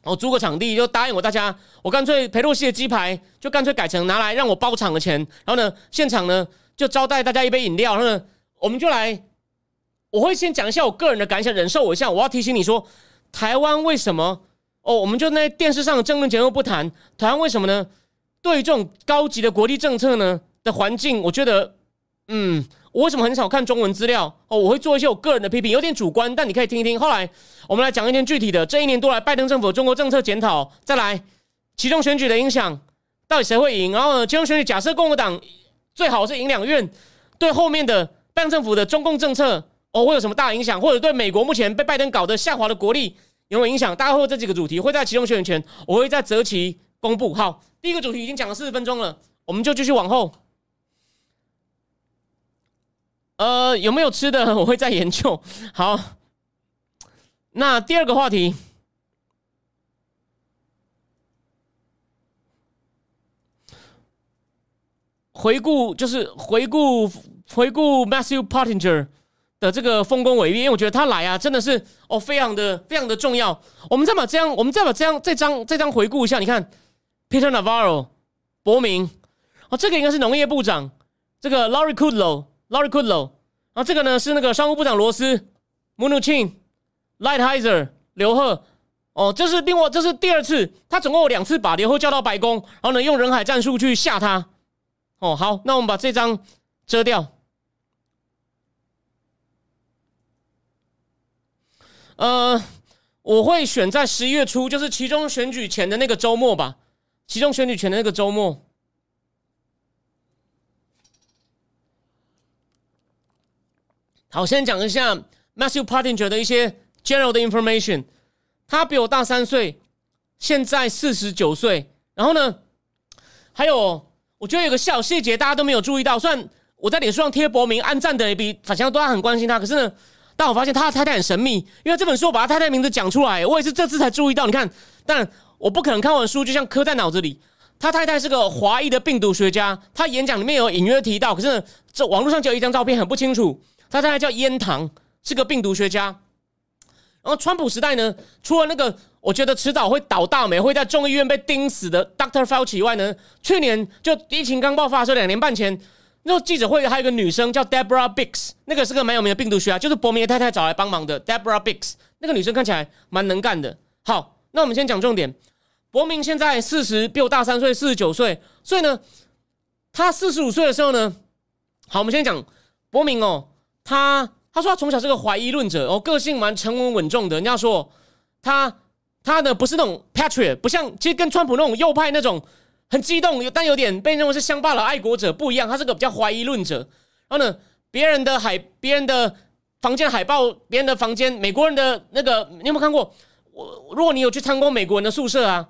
我租个场地，就答应我大家，我干脆裴洛西的鸡排就干脆改成拿来让我包场的钱，然后呢，现场呢就招待大家一杯饮料，然后呢，我们就来，我会先讲一下我个人的感想，忍受我一下。我要提醒你说，台湾为什么？哦，我们就那电视上的争论节目不谈，台湾为什么呢？对于这种高级的国际政策呢的环境，我觉得，嗯。我为什么很少看中文资料？哦，我会做一些我个人的批评，有点主观，但你可以听一听。后来我们来讲一点具体的。这一年多来，拜登政府中国政策检讨，再来其中选举的影响，到底谁会赢？然后呢，其中选举假设共和党最好是赢两院，对后面的拜登政府的中共政策哦会有什么大影响？或者对美国目前被拜登搞得下滑的国力有没有影响？大概会有这几个主题会在其中选举前，我会在择期公布。好，第一个主题已经讲了四十分钟了，我们就继续往后。呃，有没有吃的？我会再研究。好，那第二个话题，回顾就是回顾回顾 Matthew Pottinger 的这个丰功伟业，因为我觉得他来啊，真的是哦，非常的非常的重要。我们再把这样，我们再把这样这张这张回顾一下，你看 Peter Navarro 伯明，哦，这个应该是农业部长，这个 Laurie Kudlow。Laurie Kudlow，然后这个呢是那个商务部长罗斯，Mnuchin，Lighthizer，刘贺，哦，这是另外这是第二次，他总共有两次把刘贺叫到白宫，然后呢用人海战术去吓他，哦，好，那我们把这张遮掉，呃，我会选在十一月初，就是其中选举前的那个周末吧，其中选举前的那个周末。好，先讲一下 Matthew Pottinger 的一些 general 的 information。他比我大三岁，现在四十九岁。然后呢，还有我觉得有个小细节大家都没有注意到。虽然我在脸书上贴博名，按赞的也比反向都很关心他，可是呢，但我发现他的太太很神秘。因为这本书我把他太太名字讲出来，我也是这次才注意到。你看，但我不可能看完书就像刻在脑子里。他太太是个华裔的病毒学家，他演讲里面有隐约提到，可是呢，这网络上只有一张照片，很不清楚。他太太叫烟糖，是个病毒学家。然后川普时代呢，除了那个我觉得迟早会倒大霉、会在众议院被钉死的 Doctor Fauci 以外呢，去年就疫情刚爆发的时候，两年半前，那记者会还有一个女生叫 Deborah Bix，那个是个蛮有名的病毒学家，就是伯明的太太找来帮忙的 Deborah Bix。那个女生看起来蛮能干的。好，那我们先讲重点。伯明现在四十，比我大三岁，四十九岁。所以呢，他四十五岁的时候呢，好，我们先讲伯明哦。他他说他从小是个怀疑论者，哦，个性蛮沉稳稳重的。人家说他他呢不是那种 patriot，不像其实跟川普那种右派那种很激动，但有点被认为是乡巴佬爱国者不一样。他是个比较怀疑论者。然后呢，别人的海别人的房间海报，别人的房间，美国人的那个，你有没有看过？我如果你有去参观美国人的宿舍啊，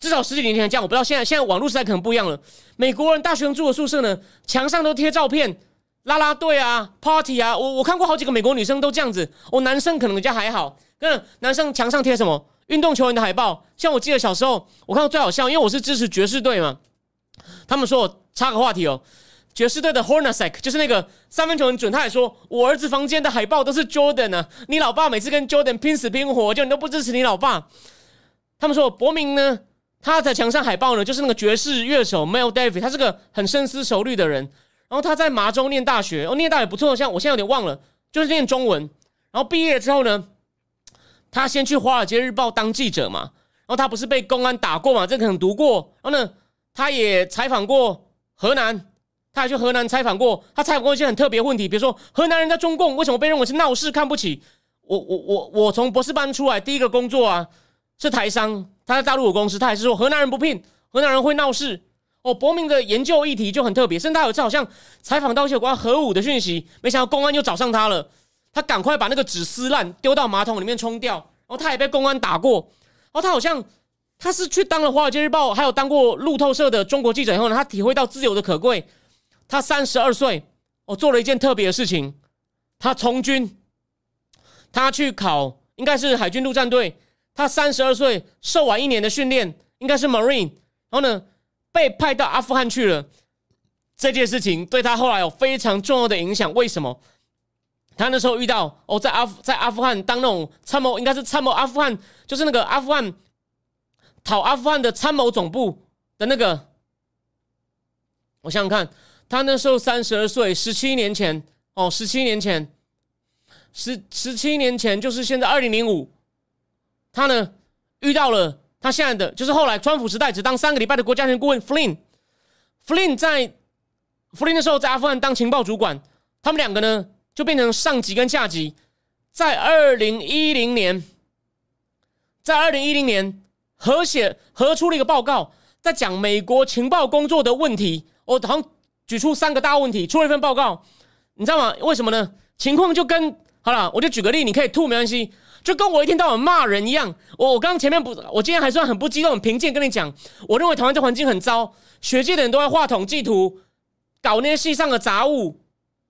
至少十几年前这样，我不知道现在现在网络时代可能不一样了。美国人大学生住的宿舍呢，墙上都贴照片。拉拉队啊，party 啊，我我看过好几个美国女生都这样子。我男生可能比较还好，跟男生墙上贴什么运动球员的海报。像我记得小时候，我看到最好笑，因为我是支持爵士队嘛。他们说我插个话题哦，爵士队的 Hornacek 就是那个三分球很准，他也说我儿子房间的海报都是 Jordan 啊。你老爸每次跟 Jordan 拼死拼活，就你都不支持你老爸。他们说伯明呢，他在墙上海报呢，就是那个爵士乐手 Mel David，他是个很深思熟虑的人。然后他在麻州念大学，哦，念大学不错，像我现在有点忘了，就是念中文。然后毕业之后呢，他先去《华尔街日报》当记者嘛。然后他不是被公安打过嘛？这可能读过。然后呢，他也采访过河南，他也去河南采访过。他采访过一些很特别问题，比如说河南人在中共为什么被认为是闹事、看不起？我我我我从博士班出来，第一个工作啊是台商，他在大陆有公司，他还是说河南人不聘，河南人会闹事。哦，伯明的研究议题就很特别，甚至他有一次好像采访到一些有关核武的讯息，没想到公安就找上他了，他赶快把那个纸撕烂，丢到马桶里面冲掉，然后他也被公安打过，然后他好像他是去当了《华尔街日报》，还有当过路透社的中国记者以后呢，他体会到自由的可贵，他三十二岁，哦，做了一件特别的事情，他从军，他去考。应该是海军陆战队，他三十二岁，受完一年的训练，应该是 Marine，然后呢被派到阿富汗去了。这件事情对他后来有非常重要的影响。为什么？他那时候遇到哦，在阿在阿富汗当那种参谋，应该是参谋阿富汗，就是那个阿富汗讨阿富汗的参谋总部的那个。我想想看，他那时候三十二岁，十七年前哦，十七年前。十十七年前，就是现在二零零五，他呢遇到了他现在的，就是后来川普时代只当三个礼拜的国家安全顾问 Flynn。Flynn 在 Flynn 的时候在阿富汗当情报主管，他们两个呢就变成上级跟下级。在二零一零年，在二零一零年合写合出了一个报告，在讲美国情报工作的问题。我好像举出三个大问题，出了一份报告，你知道吗？为什么呢？情况就跟好了，我就举个例，你可以吐没关系，就跟我一天到晚骂人一样。我我刚前面不，我今天还算很不激动、很平静跟你讲，我认为台湾这环境很糟，学界的人都在画统计图，搞那些戏上的杂物，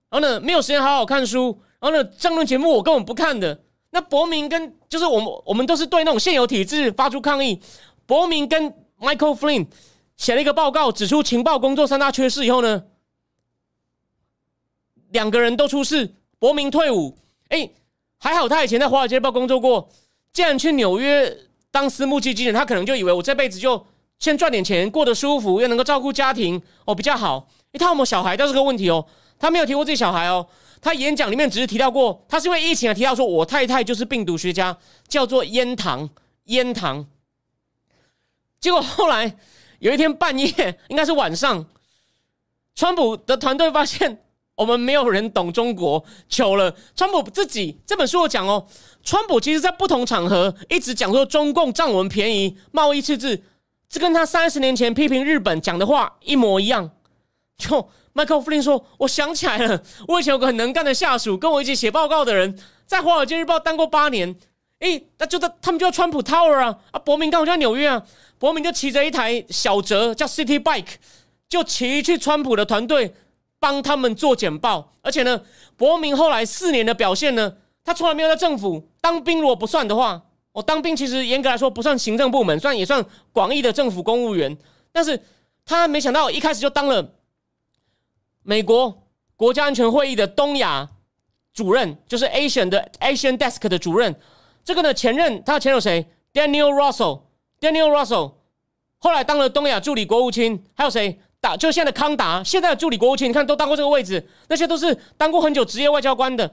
然后呢没有时间好好看书，然后呢争论节目我根本不看的。那伯明跟就是我们我们都是对那种现有体制发出抗议。伯明跟 Michael Flynn 写了一个报告，指出情报工作三大缺失以后呢，两个人都出事，伯明退伍。哎，还好他以前在华尔街报工作过，既然去纽约当私募基金人，他可能就以为我这辈子就先赚点钱，过得舒服，又能够照顾家庭，哦，比较好。哎，他有没小孩？这是个问题哦。他没有提过自己小孩哦。他演讲里面只是提到过，他是因为疫情而提到说，我太太就是病毒学家，叫做烟糖烟糖。结果后来有一天半夜，应该是晚上，川普的团队发现。我们没有人懂中国，糗了。川普自己这本书有讲哦，川普其实在不同场合一直讲说中共占我们便宜，贸易赤字，这跟他三十年前批评日本讲的话一模一样。就麦克弗林说：“我想起来了，我以前有个很能干的下属，跟我一起写报告的人，在华尔街日报当过八年。诶，那就在他们就叫川普 Tower 啊，啊，伯明刚好在纽约啊，伯明就骑着一台小折叫 City Bike，就骑去川普的团队。”帮他们做简报，而且呢，伯明后来四年的表现呢，他从来没有在政府当兵。如果不算的话，我当兵其实严格来说不算行政部门，算也算广义的政府公务员。但是他没想到一开始就当了美国国家安全会议的东亚主任，就是 Asian 的 Asian Desk 的主任。这个呢，前任他前有谁？Daniel Russell，Daniel Russell，后来当了东亚助理国务卿。还有谁？打就现在的康达，现在的助理国务卿，你看都当过这个位置，那些都是当过很久职业外交官的。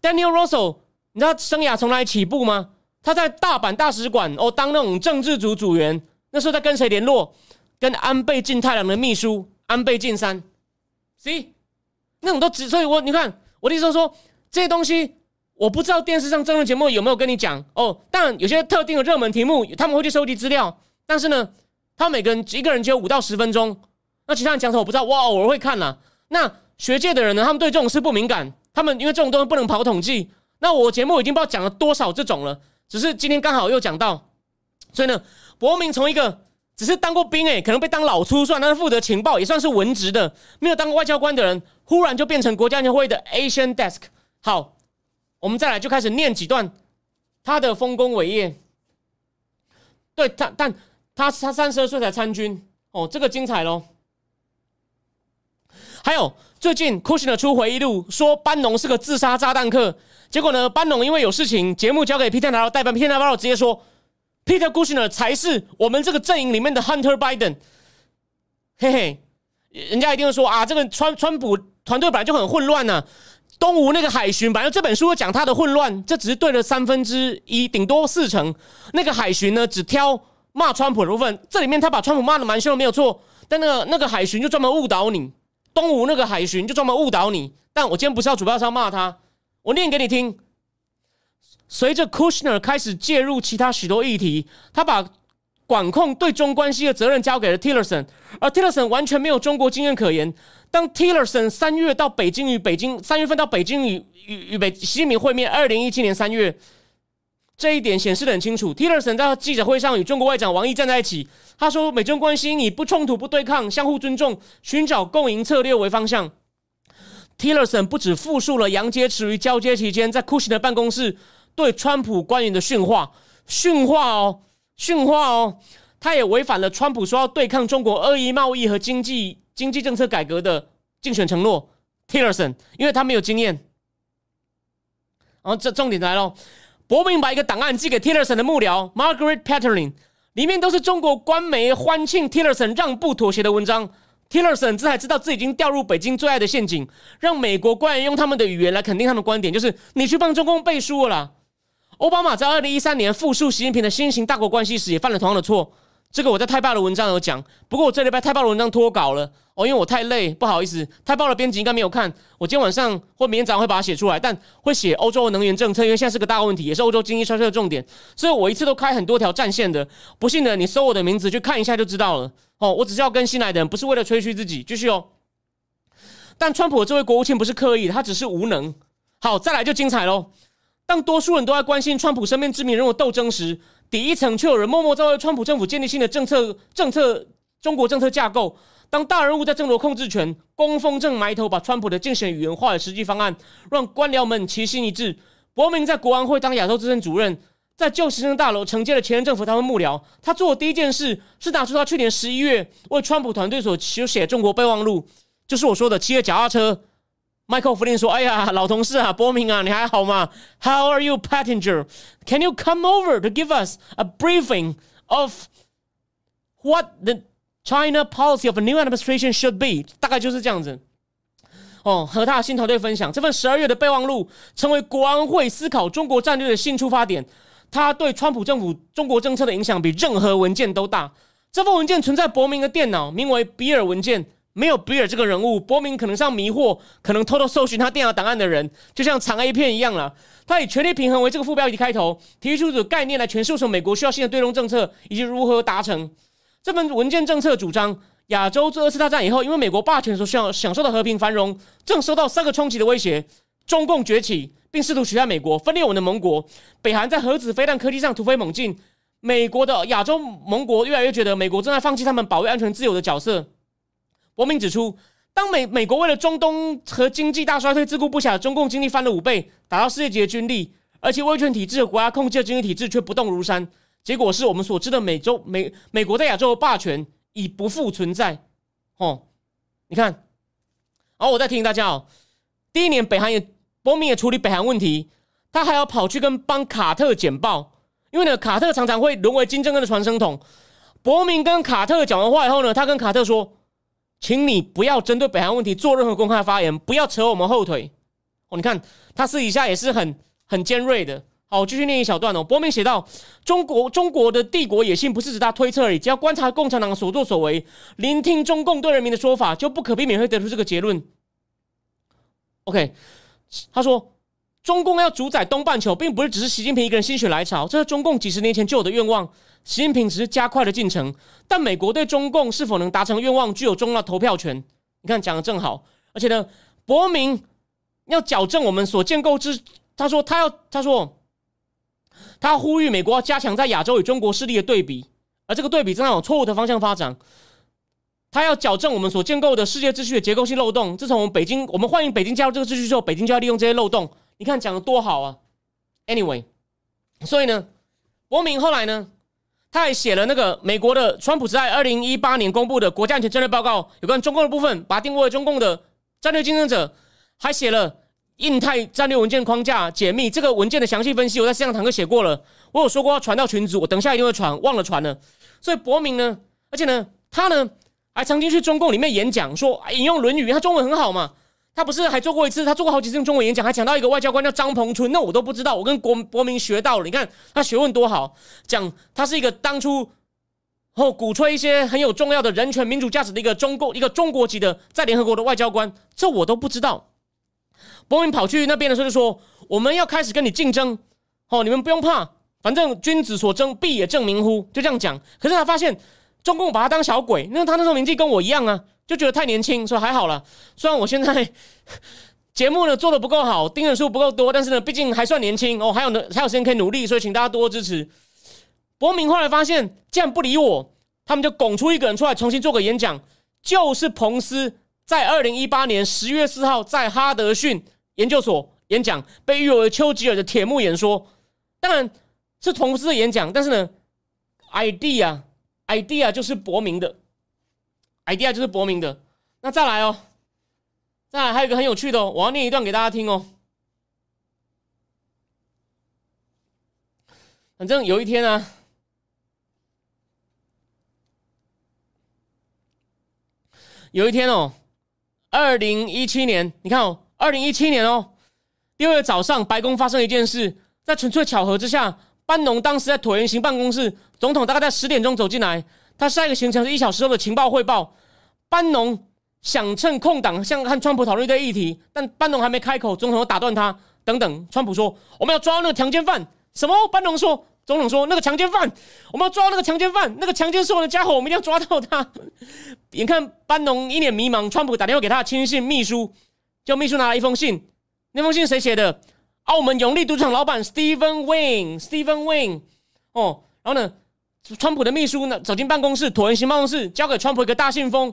Daniel Russell，你知道生涯从哪里起步吗？他在大阪大使馆哦，当那种政治组组员，那时候在跟谁联络？跟安倍晋太郎的秘书安倍晋三。See，那种都只，所以我你看我的意思说，这些东西我不知道电视上政论节目有没有跟你讲哦。当然有些特定的热门题目他们会去收集资料，但是呢，他每个人一个人只有五到十分钟。那其他人讲什么我不知道，我偶尔会看呐。那学界的人呢？他们对这种事不敏感，他们因为这种东西不能跑统计。那我节目已经不知道讲了多少这种了，只是今天刚好又讲到。所以呢，伯明从一个只是当过兵诶，可能被当老粗算，他是负责情报，也算是文职的，没有当过外交官的人，忽然就变成国家安全会的 Asian Desk。好，我们再来就开始念几段他的丰功伟业。对他，但他他三十二岁才参军哦，这个精彩喽。还有最近 Kushner 出回忆录，说班农是个自杀炸弹客。结果呢，班农因为有事情，节目交给 Peter Navarro 代班。Peter Navarro 直接说，Peter Kushner 才是我们这个阵营里面的 Hunter Biden。嘿嘿，人家一定会说啊，这个川川普团队本来就很混乱呢。东吴那个海巡，反正这本书讲他的混乱，这只是对了三分之一，顶多四成。那个海巡呢，只挑骂川普的部分，这里面他把川普骂的蛮凶，没有错。但那个那个海巡就专门误导你。东吴那个海巡就专门误导你，但我今天不是要主要是要骂他，我念给你听。随着 Kushner 开始介入其他许多议题，他把管控对中关系的责任交给了 Tillerson，而 Tillerson 完全没有中国经验可言。当 Tillerson 三月到北京与北京三月份到北京与与与北习近平会面，二零一七年三月，这一点显示的很清楚。Tillerson 在记者会上与中国外长王毅站在一起，他说美中关系以不冲突、不对抗、相互尊重、寻找共赢策略为方向。Tillerson 不止复述了杨洁篪于交接期间在库什的办公室对川普官员的训话，训话哦。训话哦，他也违反了川普说要对抗中国恶意贸易和经济经济政策改革的竞选承诺。Tillerson，因为他没有经验。然后这重点来了，博明把一个档案寄给 Tillerson 的幕僚 Margaret Patterlin，里面都是中国官媒欢庆 Tillerson 让步妥协的文章。Tillerson 这才知道自己已经掉入北京最爱的陷阱，让美国官员用他们的语言来肯定他们的观点，就是你去帮中共背书了。奥巴马在二零一三年复述习近平的新型大国关系时，也犯了同样的错。这个我在《泰报》的文章有讲，不过我这礼拜《泰报》的文章脱稿了哦，因为我太累，不好意思，《太报》的编辑应该没有看。我今天晚上或明天早上会把它写出来，但会写欧洲的能源政策，因为现在是个大问题，也是欧洲经济衰退的重点，所以我一次都开很多条战线的。不信的，你搜我的名字去看一下就知道了哦。我只是要跟新来的人，不是为了吹嘘自己，继续哦。但川普这位国务卿不是刻意的，他只是无能。好，再来就精彩喽。当多数人都在关心川普身边知名人物斗争时，底一层却有人默默在为川普政府建立新的政策、政策、中国政策架构。当大人物在争夺控制权，攻锋正埋头把川普的竞选语言化的实际方案，让官僚们齐心一致。伯明在国安会当亚洲资深主任，在旧行政大楼承接了前任政府他们幕僚。他做的第一件事是拿出他去年十一月为川普团队所写中国备忘录，就是我说的骑着脚踏车。Michael 弗林说：“哎呀，老同事啊，伯明啊，你还好吗？How are you, Pattinger? Can you come over to give us a briefing of what the China policy of a new administration should be？大概就是这样子。哦，和他的新团队分享这份十二月的备忘录，成为国安会思考中国战略的新出发点。他对川普政府中国政策的影响比任何文件都大。这份文件存在伯明的电脑，名为比尔文件。”没有比尔这个人物，伯明可能像迷惑，可能偷偷搜寻他电脑档案的人，就像藏 A 片一样了。他以权力平衡为这个副标题开头，提出这个概念来诠释什么美国需要新的对中政策，以及如何达成这份文件政策主张。亚洲自二次大战以后，因为美国霸权所需要享受的和平繁荣，正受到三个冲击的威胁：中共崛起，并试图取代美国，分裂我们的盟国；北韩在核子飞弹科技上突飞猛进；美国的亚洲盟国越来越觉得美国正在放弃他们保卫安全自由的角色。伯明指出，当美美国为了中东和经济大衰退自顾不暇，中共经济翻了五倍，达到世界级的军力，而且威权体制和国家控制的经济体制却不动如山。结果是我们所知的美洲美美国在亚洲的霸权已不复存在。哦，你看，然后我再提醒大家哦，第一年北韩也伯明也处理北韩问题，他还要跑去跟帮卡特简报，因为呢，卡特常常会沦为金正恩的传声筒。伯明跟卡特讲完话以后呢，他跟卡特说。请你不要针对北韩问题做任何公开发言，不要扯我们后腿。哦，你看他私底下也是很很尖锐的。好，我继续念一小段哦。伯明写道：中国中国的帝国野心不是指他推测而已，只要观察共产党所作所为，聆听中共对人民的说法，就不可避免会得出这个结论。OK，他说。中共要主宰东半球，并不是只是习近平一个人心血来潮，这是中共几十年前就有的愿望。习近平只是加快了进程，但美国对中共是否能达成愿望具有重要投票权。你看，讲的正好。而且呢，伯明要矫正我们所建构之，他说他要，他说他呼吁美国要加强在亚洲与中国势力的对比，而这个对比正在往错误的方向发展。他要矫正我们所建构的世界秩序的结构性漏洞。自从我们北京，我们欢迎北京加入这个秩序之后，北京就要利用这些漏洞。你看讲的多好啊！Anyway，所以呢，伯明后来呢，他还写了那个美国的川普在二零一八年公布的国家安全战略报告，有关中共的部分，把它定位为中共的战略竞争者，还写了印太战略文件框架解密这个文件的详细分析。我在线上堂课写过了，我有说过要传到群组，我等下一定会传，忘了传了。所以伯明呢，而且呢，他呢还曾经去中共里面演讲，说引用《论语》，他中文很好嘛。他不是还做过一次？他做过好几次中文演讲，还讲到一个外交官叫张鹏春，那我都不知道。我跟国国民学到了，你看他学问多好。讲他是一个当初后鼓吹一些很有重要的人权民主价值的一个中共一个中国籍的在联合国的外交官，这我都不知道。国民跑去那边的时候就说：“我们要开始跟你竞争，哦，你们不用怕，反正君子所争，必也正名乎？就这样讲。可是他发现中共把他当小鬼，那他那时候年纪跟我一样啊，就觉得太年轻，说还好了。虽然我现在 节目呢做的不够好，订阅数不够多，但是呢，毕竟还算年轻哦，还有呢，还有时间可以努力，所以请大家多多支持。伯明后来发现，既然不理我，他们就拱出一个人出来重新做个演讲，就是彭斯在二零一八年十月四号在哈德逊研究所演讲，被誉为丘吉尔的铁幕演说。当然是彭斯的演讲，但是呢，idea idea 就是伯明的，idea 就是伯明的。那再来哦，再来还有一个很有趣的哦，我要念一段给大家听哦。反正有一天呢。有一天哦，二零一七年，你看哦，二零一七年哦，六月早上，白宫发生一件事，在纯粹巧合之下，班农当时在椭圆形办公室，总统大概在十点钟走进来，他下一个行程是一小时后的情报汇报。班农想趁空档向和川普讨论一堆议题，但班农还没开口，总统又打断他。等等，川普说：“我们要抓那个强奸犯。”什么？班农说。总统说：“那个强奸犯，我们要抓那个强奸犯，那个强奸是我的家伙，我们一定要抓到他。”眼看班农一脸迷茫，川普打电话给他亲信秘书，叫秘书拿了一封信。那封信谁写的？澳门永利赌场老板 Stephen Wing，Stephen Wing。哦，然后呢，川普的秘书呢走进办公室，椭圆形办公室，交给川普一个大信封。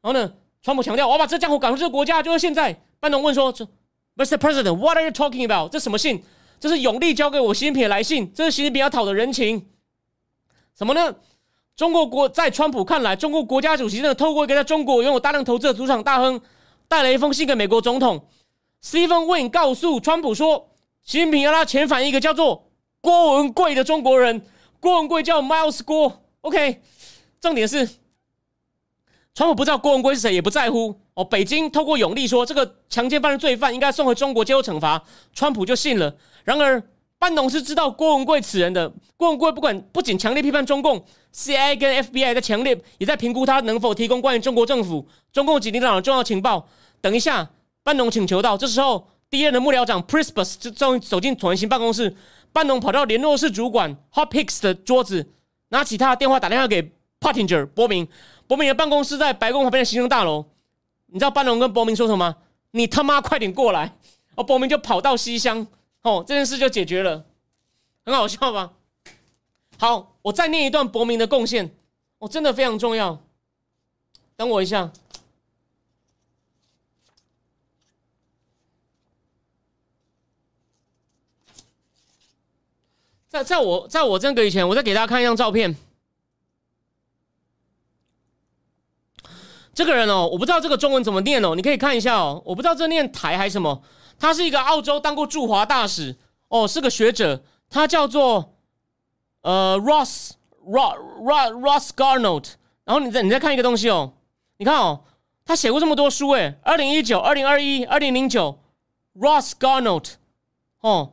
然后呢，川普强调：“我要把这家伙赶出这个国家，就是现在。”班农问说：“Mr. President，what are you talking about？这什么信？”这是永利交给我习近平的来信，这是习近平要讨的人情，什么呢？中国国在川普看来，中国国家主席真的透过一个在中国拥有大量投资的赌场大亨，带来一封信给美国总统 Stephen Wayne，告诉川普说，习近平要他遣返一个叫做郭文贵的中国人，郭文贵叫 Miles 郭，OK，重点是。川普不知道郭文贵是谁，也不在乎哦。北京透过永利说，这个强奸犯的罪犯应该送回中国接受惩罚，川普就信了。然而，班农是知道郭文贵此人的。郭文贵不管不仅强烈批判中共，CIA 跟 FBI 在强烈也在评估他能否提供关于中国政府、中共几领导的重要情报。等一下，班农请求到，这时候第一任的幕僚长 Prispus 就终于走进椭圆形办公室，班农跑到联络室主管 Hop Hicks 的桌子，拿起他的电话打电话给 Pottinger 波明。伯明的办公室在白宫旁边的行政大楼，你知道班农跟伯明说什么？你他妈快点过来！哦，伯明就跑到西厢，哦，这件事就解决了，很好笑吧？好，我再念一段伯明的贡献，哦，真的非常重要。等我一下，在在我在我这个以前，我再给大家看一张照片。这个人哦，我不知道这个中文怎么念哦，你可以看一下哦。我不知道这念台还是什么。他是一个澳洲当过驻华大使哦，是个学者。他叫做呃 Ross Ross Ross Garnot。然后你再你再看一个东西哦，你看哦，他写过这么多书诶，二零一九、二零二一、二零零九，Ross Garnot 哦，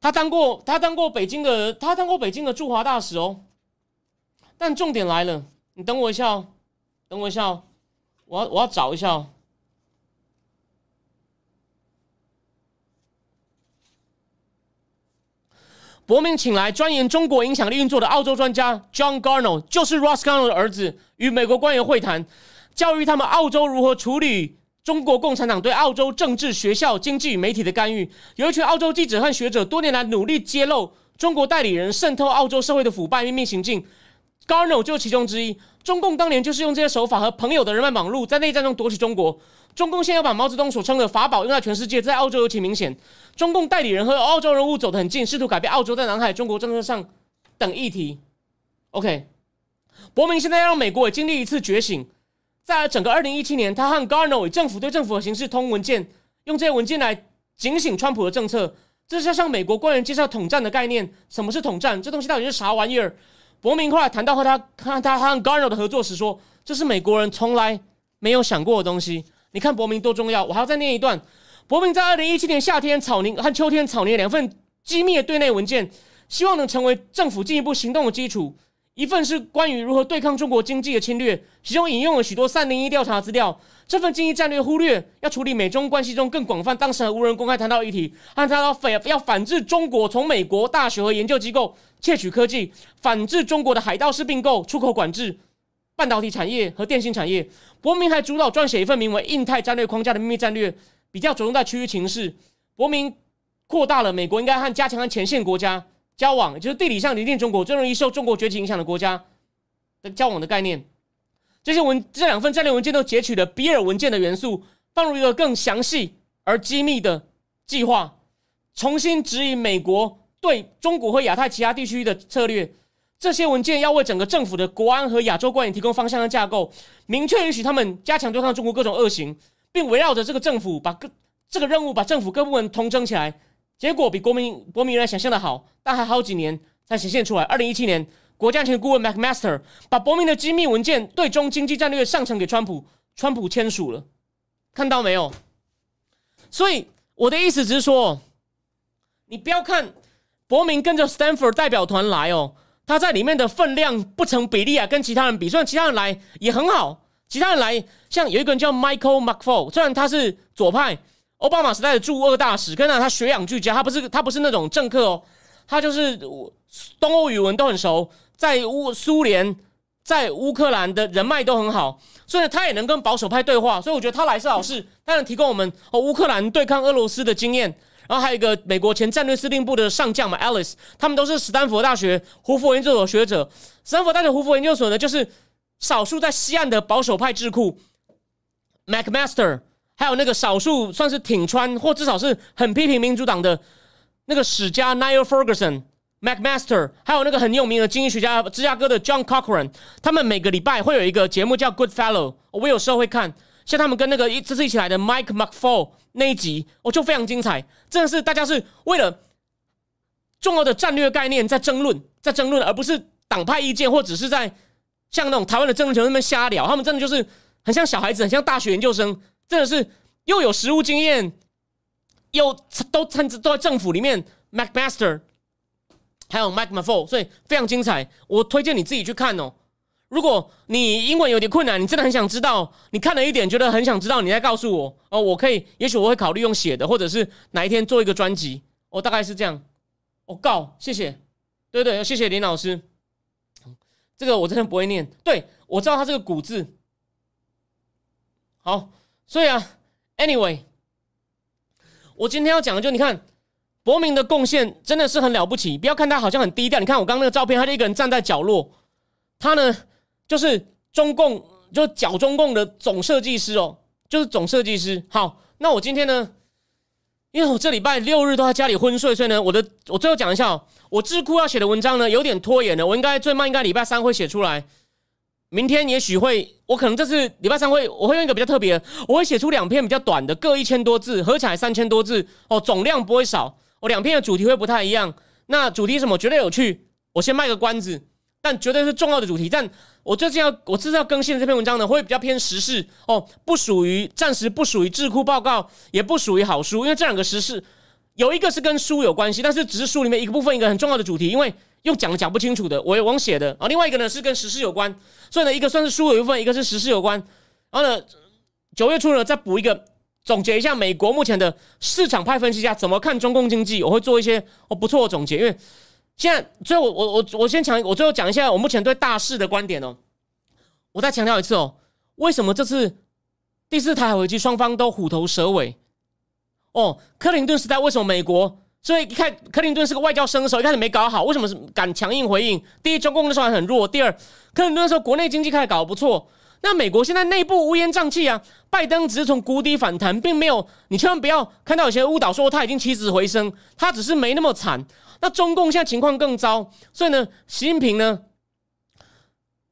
他当过他当过北京的他当过北京的驻华大使哦。但重点来了，你等我一下哦，等我一下哦。我要我要找一下哦。伯明请来专研中国影响力运作的澳洲专家 John Garno，就是 Ross Garno 的儿子，与美国官员会谈，教育他们澳洲如何处理中国共产党对澳洲政治、学校、经济与媒体的干预。有一群澳洲记者和学者多年来努力揭露中国代理人渗透澳洲社会的腐败秘密行径，Garno 就是其中之一。中共当年就是用这些手法和朋友的人脉网络，在内战中夺取中国。中共现在要把毛泽东所称的法宝用在全世界，在澳洲尤其明显。中共代理人和澳洲人物走得很近，试图改变澳洲在南海、中国政策上等议题。OK，伯明现在要让美国也经历一次觉醒。在整个二零一七年，他和 Garner 以政府对政府的形式通文件，用这些文件来警醒川普的政策。这是要向美国官员介绍统战的概念。什么是统战？这东西到底是啥玩意儿？伯明后来谈到和他看他和 Garner 的合作时说：“这是美国人从来没有想过的东西。”你看伯明多重要！我还要再念一段。伯明在二零一七年夏天草拟和秋天草拟两份机密的对内文件，希望能成为政府进一步行动的基础。一份是关于如何对抗中国经济的侵略，其中引用了许多三零一调查资料，这份经济战略忽略要处理美中关系中更广泛、当时还无人公开谈到议题，按谈到反要反制中国从美国大学和研究机构窃取科技，反制中国的海盗式并购、出口管制、半导体产业和电信产业。伯明还主导撰写一份名为《印太战略框架的秘密战略》，比较着重在区域情势。伯明扩大了美国应该和加强和前线国家交往，就是地理上临近中国、最容易受中国崛起影响的国家的交往的概念。这些文这两份战略文件都截取了比尔文件的元素，放入一个更详细而机密的计划，重新指引美国对中国和亚太其他地区的策略。这些文件要为整个政府的国安和亚洲官员提供方向和架构，明确允许他们加强对抗中国各种恶行，并围绕着这个政府把各这个任务把政府各部门统整起来。结果比国民国民原来想象的好，但还好几年才显现出来。二零一七年。国家安全顾问 McMaster 把伯明的机密文件对中经济战略上呈给川普，川普签署了，看到没有？所以我的意思只是说，你不要看伯明跟着 Stanford 代表团来哦，他在里面的分量不成比例啊，跟其他人比，虽然其他人来也很好，其他人来像有一个人叫 Michael McFaul，虽然他是左派，奥巴马时代的驻俄大使，跟着他学养俱佳，他不是他不是那种政客哦，他就是东欧语文都很熟。在乌苏联，在乌克兰的人脉都很好，所以他也能跟保守派对话，所以我觉得他来是好事，他能提供我们哦乌克兰对抗俄罗斯的经验。然后还有一个美国前战略司令部的上将嘛，Alice，他们都是斯坦福大学胡佛研究所学者。斯坦福大学胡佛研究所呢，就是少数在西岸的保守派智库，McMaster，还有那个少数算是挺川或至少是很批评民主党的那个史家 Niall Ferguson。McMaster，还有那个很有名的经济学家，芝加哥的 John Cochrane，他们每个礼拜会有一个节目叫 Good Fellow，我有时候会看。像他们跟那个一这次一起来的 Mike McFall 那一集，我就非常精彩。真的是大家是为了重要的战略概念在争论，在争论，而不是党派意见，或只是在像那种台湾的政治圈那边瞎聊。他们真的就是很像小孩子，很像大学研究生，真的是又有实务经验，又都参都在政府里面。，Macmaster，。还有 Mike McFall，所以非常精彩，我推荐你自己去看哦。如果你英文有点困难，你真的很想知道，你看了一点觉得很想知道，你再告诉我哦，我可以，也许我会考虑用写的，或者是哪一天做一个专辑，哦，大概是这样。我告，谢谢，对对，谢谢林老师。这个我真的不会念，对我知道他这个古字。好，所以啊，Anyway，我今天要讲的就你看。伯明的贡献真的是很了不起，不要看他好像很低调。你看我刚刚那个照片，他就一个人站在角落。他呢，就是中共，就剿中共的总设计师哦，就是总设计师。好，那我今天呢，因为我这礼拜六日都在家里昏睡，所以呢，我的我最后讲一下哦，我智库要写的文章呢有点拖延了，我应该最慢应该礼拜三会写出来。明天也许会，我可能这次礼拜三会，我会用一个比较特别，我会写出两篇比较短的，各一千多字，合起来三千多字哦，总量不会少。我两篇的主题会不太一样，那主题什么绝对有趣，我先卖个关子，但绝对是重要的主题。但我这次要我这次要更新的这篇文章呢，会比较偏时事哦，不属于暂时不属于智库报告，也不属于好书，因为这两个时事有一个是跟书有关系，但是只是书里面一个部分，一个很重要的主题，因为用讲讲不清楚的，我也忘写的啊。另外一个呢是跟时事有关，所以呢一个算是书有一部分，一个是时事有关。然后呢九月初呢再补一个。总结一下美国目前的市场派分析家怎么看中共经济，我会做一些哦不错的总结。因为现在最后我我我我先讲，我最后讲一下我目前对大势的观点哦。我再强调一次哦，为什么这次第四台海危机双方都虎头蛇尾？哦，克林顿时代为什么美国？所以一看克林顿是个外交生手，一开始没搞好，为什么是敢强硬回应？第一，中共那时候还很弱；第二，克林顿的时候国内经济开始搞不错。那美国现在内部乌烟瘴气啊，拜登只是从谷底反弹，并没有。你千万不要看到有些误导说他已经起死回生，他只是没那么惨。那中共现在情况更糟，所以呢，习近平呢，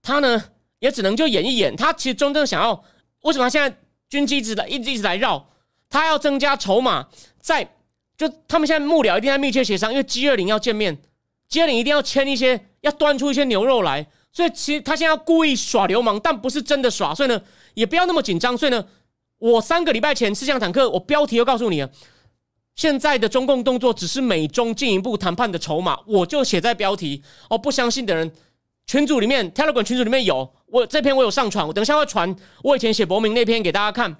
他呢也只能就演一演。他其实真正想要，为什么他现在军机一直来一直一直来绕？他要增加筹码，在就他们现在幕僚一定在密切协商，因为 G 二零要见面，G 二零一定要签一些，要端出一些牛肉来。所以其实他现在要故意耍流氓，但不是真的耍。所以呢，也不要那么紧张。所以呢，我三个礼拜前四项坦克，我标题又告诉你了。现在的中共动作只是美中进一步谈判的筹码，我就写在标题。哦，不相信的人群组里面，Telegram 群组里面有我这篇我有上传，我等一下会传我以前写博明那篇给大家看。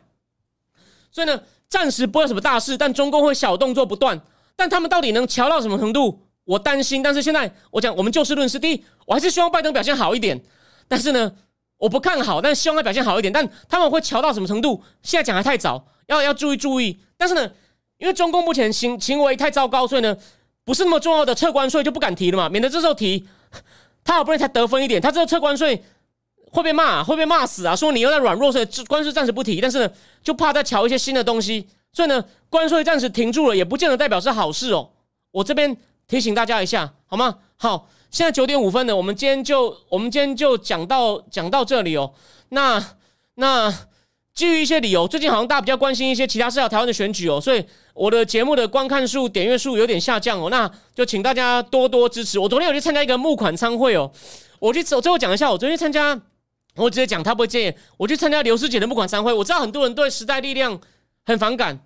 所以呢，暂时不会有什么大事，但中共会小动作不断。但他们到底能瞧到什么程度？我担心。但是现在我讲，我们就事论事。第一，我还是希望拜登表现好一点。但是呢，我不看好，但希望他表现好一点。但他们会瞧到什么程度？现在讲还太早，要要注意注意。但是呢，因为中共目前行行为太糟糕，所以呢，不是那么重要的撤关税就不敢提了嘛，免得这时候提，他好不容易才得分一点，他这个撤关税会被骂，会被骂死啊！说你又在软弱，所以关税暂时不提。但是呢，就怕再瞧一些新的东西，所以呢，关税暂时停住了，也不见得代表是好事哦。我这边提醒大家一下，好吗？好，现在九点五分了，我们今天就我们今天就讲到讲到这里哦。那那。基于一些理由，最近好像大家比较关心一些其他事，要台湾的选举哦，所以我的节目的观看数、点阅数有点下降哦，那就请大家多多支持。我昨天有去参加一个募款参会哦，我去我最后讲一下，我昨天参加，我直接讲他不会介意，我去参加刘师姐的募款参会，我知道很多人对时代力量很反感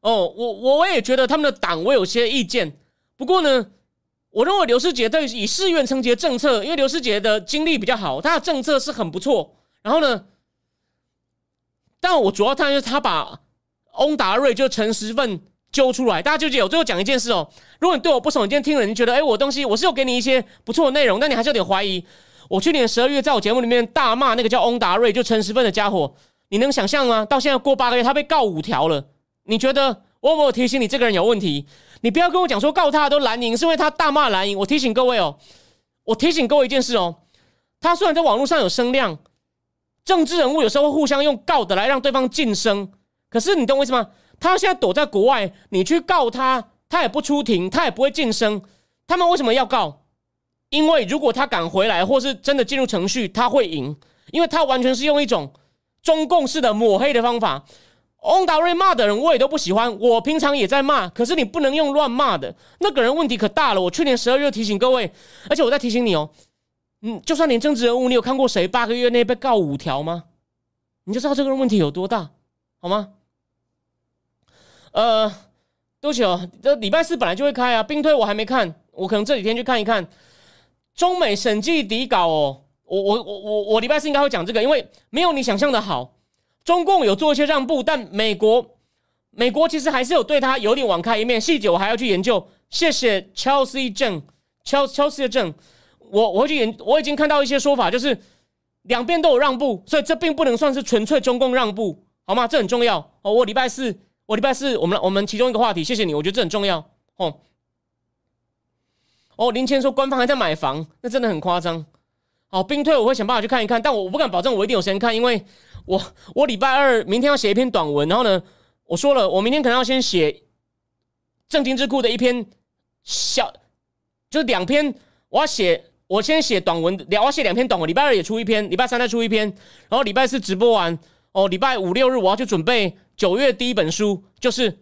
哦，我我我也觉得他们的党我有些意见，不过呢，我认为刘师姐对以市院承接政策，因为刘师姐的经历比较好，她的政策是很不错，然后呢。但我主要看就是他把翁达瑞就陈时奋揪出来，大家纠结。我最后讲一件事哦，如果你对我不熟，你今天听了，你觉得哎，我东西我是有给你一些不错的内容，但你还是有点怀疑。我去年十二月在我节目里面大骂那个叫翁达瑞就陈时奋的家伙，你能想象吗？到现在过八个月，他被告五条了。你觉得我有没有提醒你这个人有问题？你不要跟我讲说告他都蓝营，是因为他大骂蓝营。我提醒各位哦，我提醒各位一件事哦，他虽然在网络上有声量。政治人物有时候会互相用告的来让对方晋升，可是你懂我意思吗？他现在躲在国外，你去告他，他也不出庭，他也不会晋升。他们为什么要告？因为如果他敢回来，或是真的进入程序，他会赢，因为他完全是用一种中共式的抹黑的方法。翁达瑞骂的人我也都不喜欢，我平常也在骂，可是你不能用乱骂的，那个人问题可大了。我去年十二月提醒各位，而且我在提醒你哦。嗯，就算连政治人物，你有看过谁八个月内被告五条吗？你就知道这个问题有多大，好吗？呃，对不起哦，这礼拜四本来就会开啊。兵推我还没看，我可能这几天去看一看。中美审计底稿哦，我我我我我礼拜四应该会讲这个，因为没有你想象的好。中共有做一些让步，但美国美国其实还是有对他有点网开一面，细节我还要去研究。谢谢 Chelsea 郑，Chelsea Chelsea 郑。我我会去研，我已经看到一些说法，就是两边都有让步，所以这并不能算是纯粹中共让步，好吗？这很重要哦。我礼拜四，我礼拜四，我们我们其中一个话题，谢谢你，我觉得这很重要哦。哦，林谦说官方还在买房，那真的很夸张。好，兵退我会想办法去看一看，但我我不敢保证我一定有时间看，因为我我礼拜二明天要写一篇短文，然后呢，我说了，我明天可能要先写正经智库的一篇小，就是两篇，我要写。我先写短文，两我要写两篇短文，礼拜二也出一篇，礼拜三再出一篇，然后礼拜四直播完，哦，礼拜五六日我要去准备九月第一本书，就是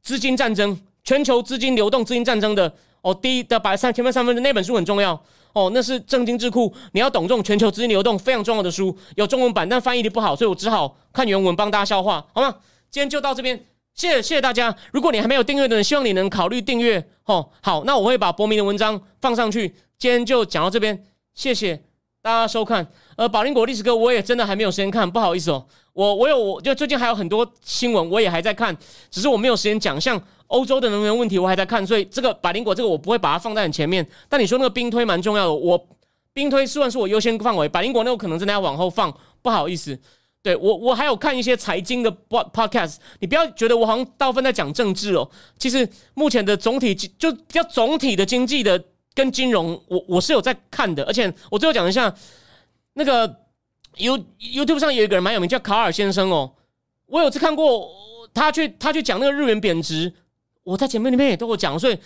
资金战争，全球资金流动资金战争的哦，第一的百三前面三分的那本书很重要哦，那是正经智库，你要懂这种全球资金流动非常重要的书，有中文版，但翻译的不好，所以我只好看原文帮大家消化，好吗？今天就到这边，谢谢谢谢大家。如果你还没有订阅的人，希望你能考虑订阅哦。好，那我会把博明的文章放上去。今天就讲到这边，谢谢大家收看。呃，宝林果历史哥，我也真的还没有时间看，不好意思哦。我我有，我就最近还有很多新闻，我也还在看，只是我没有时间讲。像欧洲的能源问题，我还在看，所以这个百灵果这个我不会把它放在很前面。但你说那个兵推蛮重要的，我兵推算是我优先范围，百灵果那我可能真的要往后放，不好意思。对我我还有看一些财经的 podcast，你不要觉得我好像大部分在讲政治哦。其实目前的总体就比较总体的经济的。跟金融，我我是有在看的，而且我最后讲一下，那个 You YouTube 上有一个人蛮有名，叫卡尔先生哦。我有次看过他去他去讲那个日元贬值，我在前面那边也都有讲，所以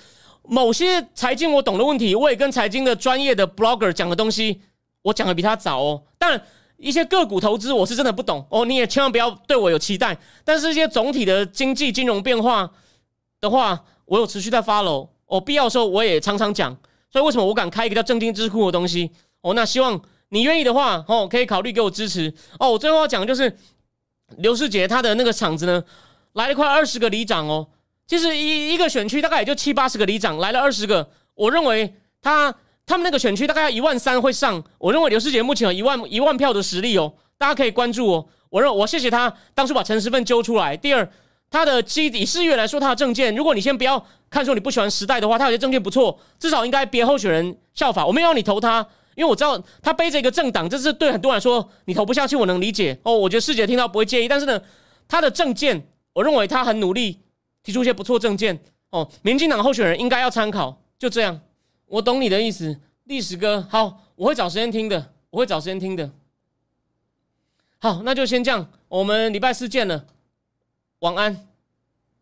某些财经我懂的问题，我也跟财经的专业的 blogger 讲的东西，我讲的比他早哦。但一些个股投资我是真的不懂哦，你也千万不要对我有期待。但是一些总体的经济金融变化的话，我有持续在 follow，哦，必要的时候我也常常讲。所以为什么我敢开一个叫正经智库的东西？哦，那希望你愿意的话，哦，可以考虑给我支持。哦，我最后要讲的就是刘世杰他的那个场子呢，来了快二十个里长哦。其实一一个选区大概也就七八十个里长，来了二十个。我认为他他们那个选区大概要一万三会上。我认为刘世杰目前有一万一万票的实力哦，大家可以关注哦。我认我谢谢他当初把陈时奋揪出来。第二，他的基以四月来说，他的证件，如果你先不要看说你不喜欢时代的话，他有些证件不错，至少应该别候选人效法。我没有让你投他，因为我知道他背着一个政党，这是对很多人说你投不下去，我能理解哦。我觉得世杰听到不会介意，但是呢，他的证件，我认为他很努力，提出一些不错证件哦。民进党候选人应该要参考，就这样。我懂你的意思，历史哥，好，我会找时间听的，我会找时间听的。好，那就先这样，我们礼拜四见了，晚安。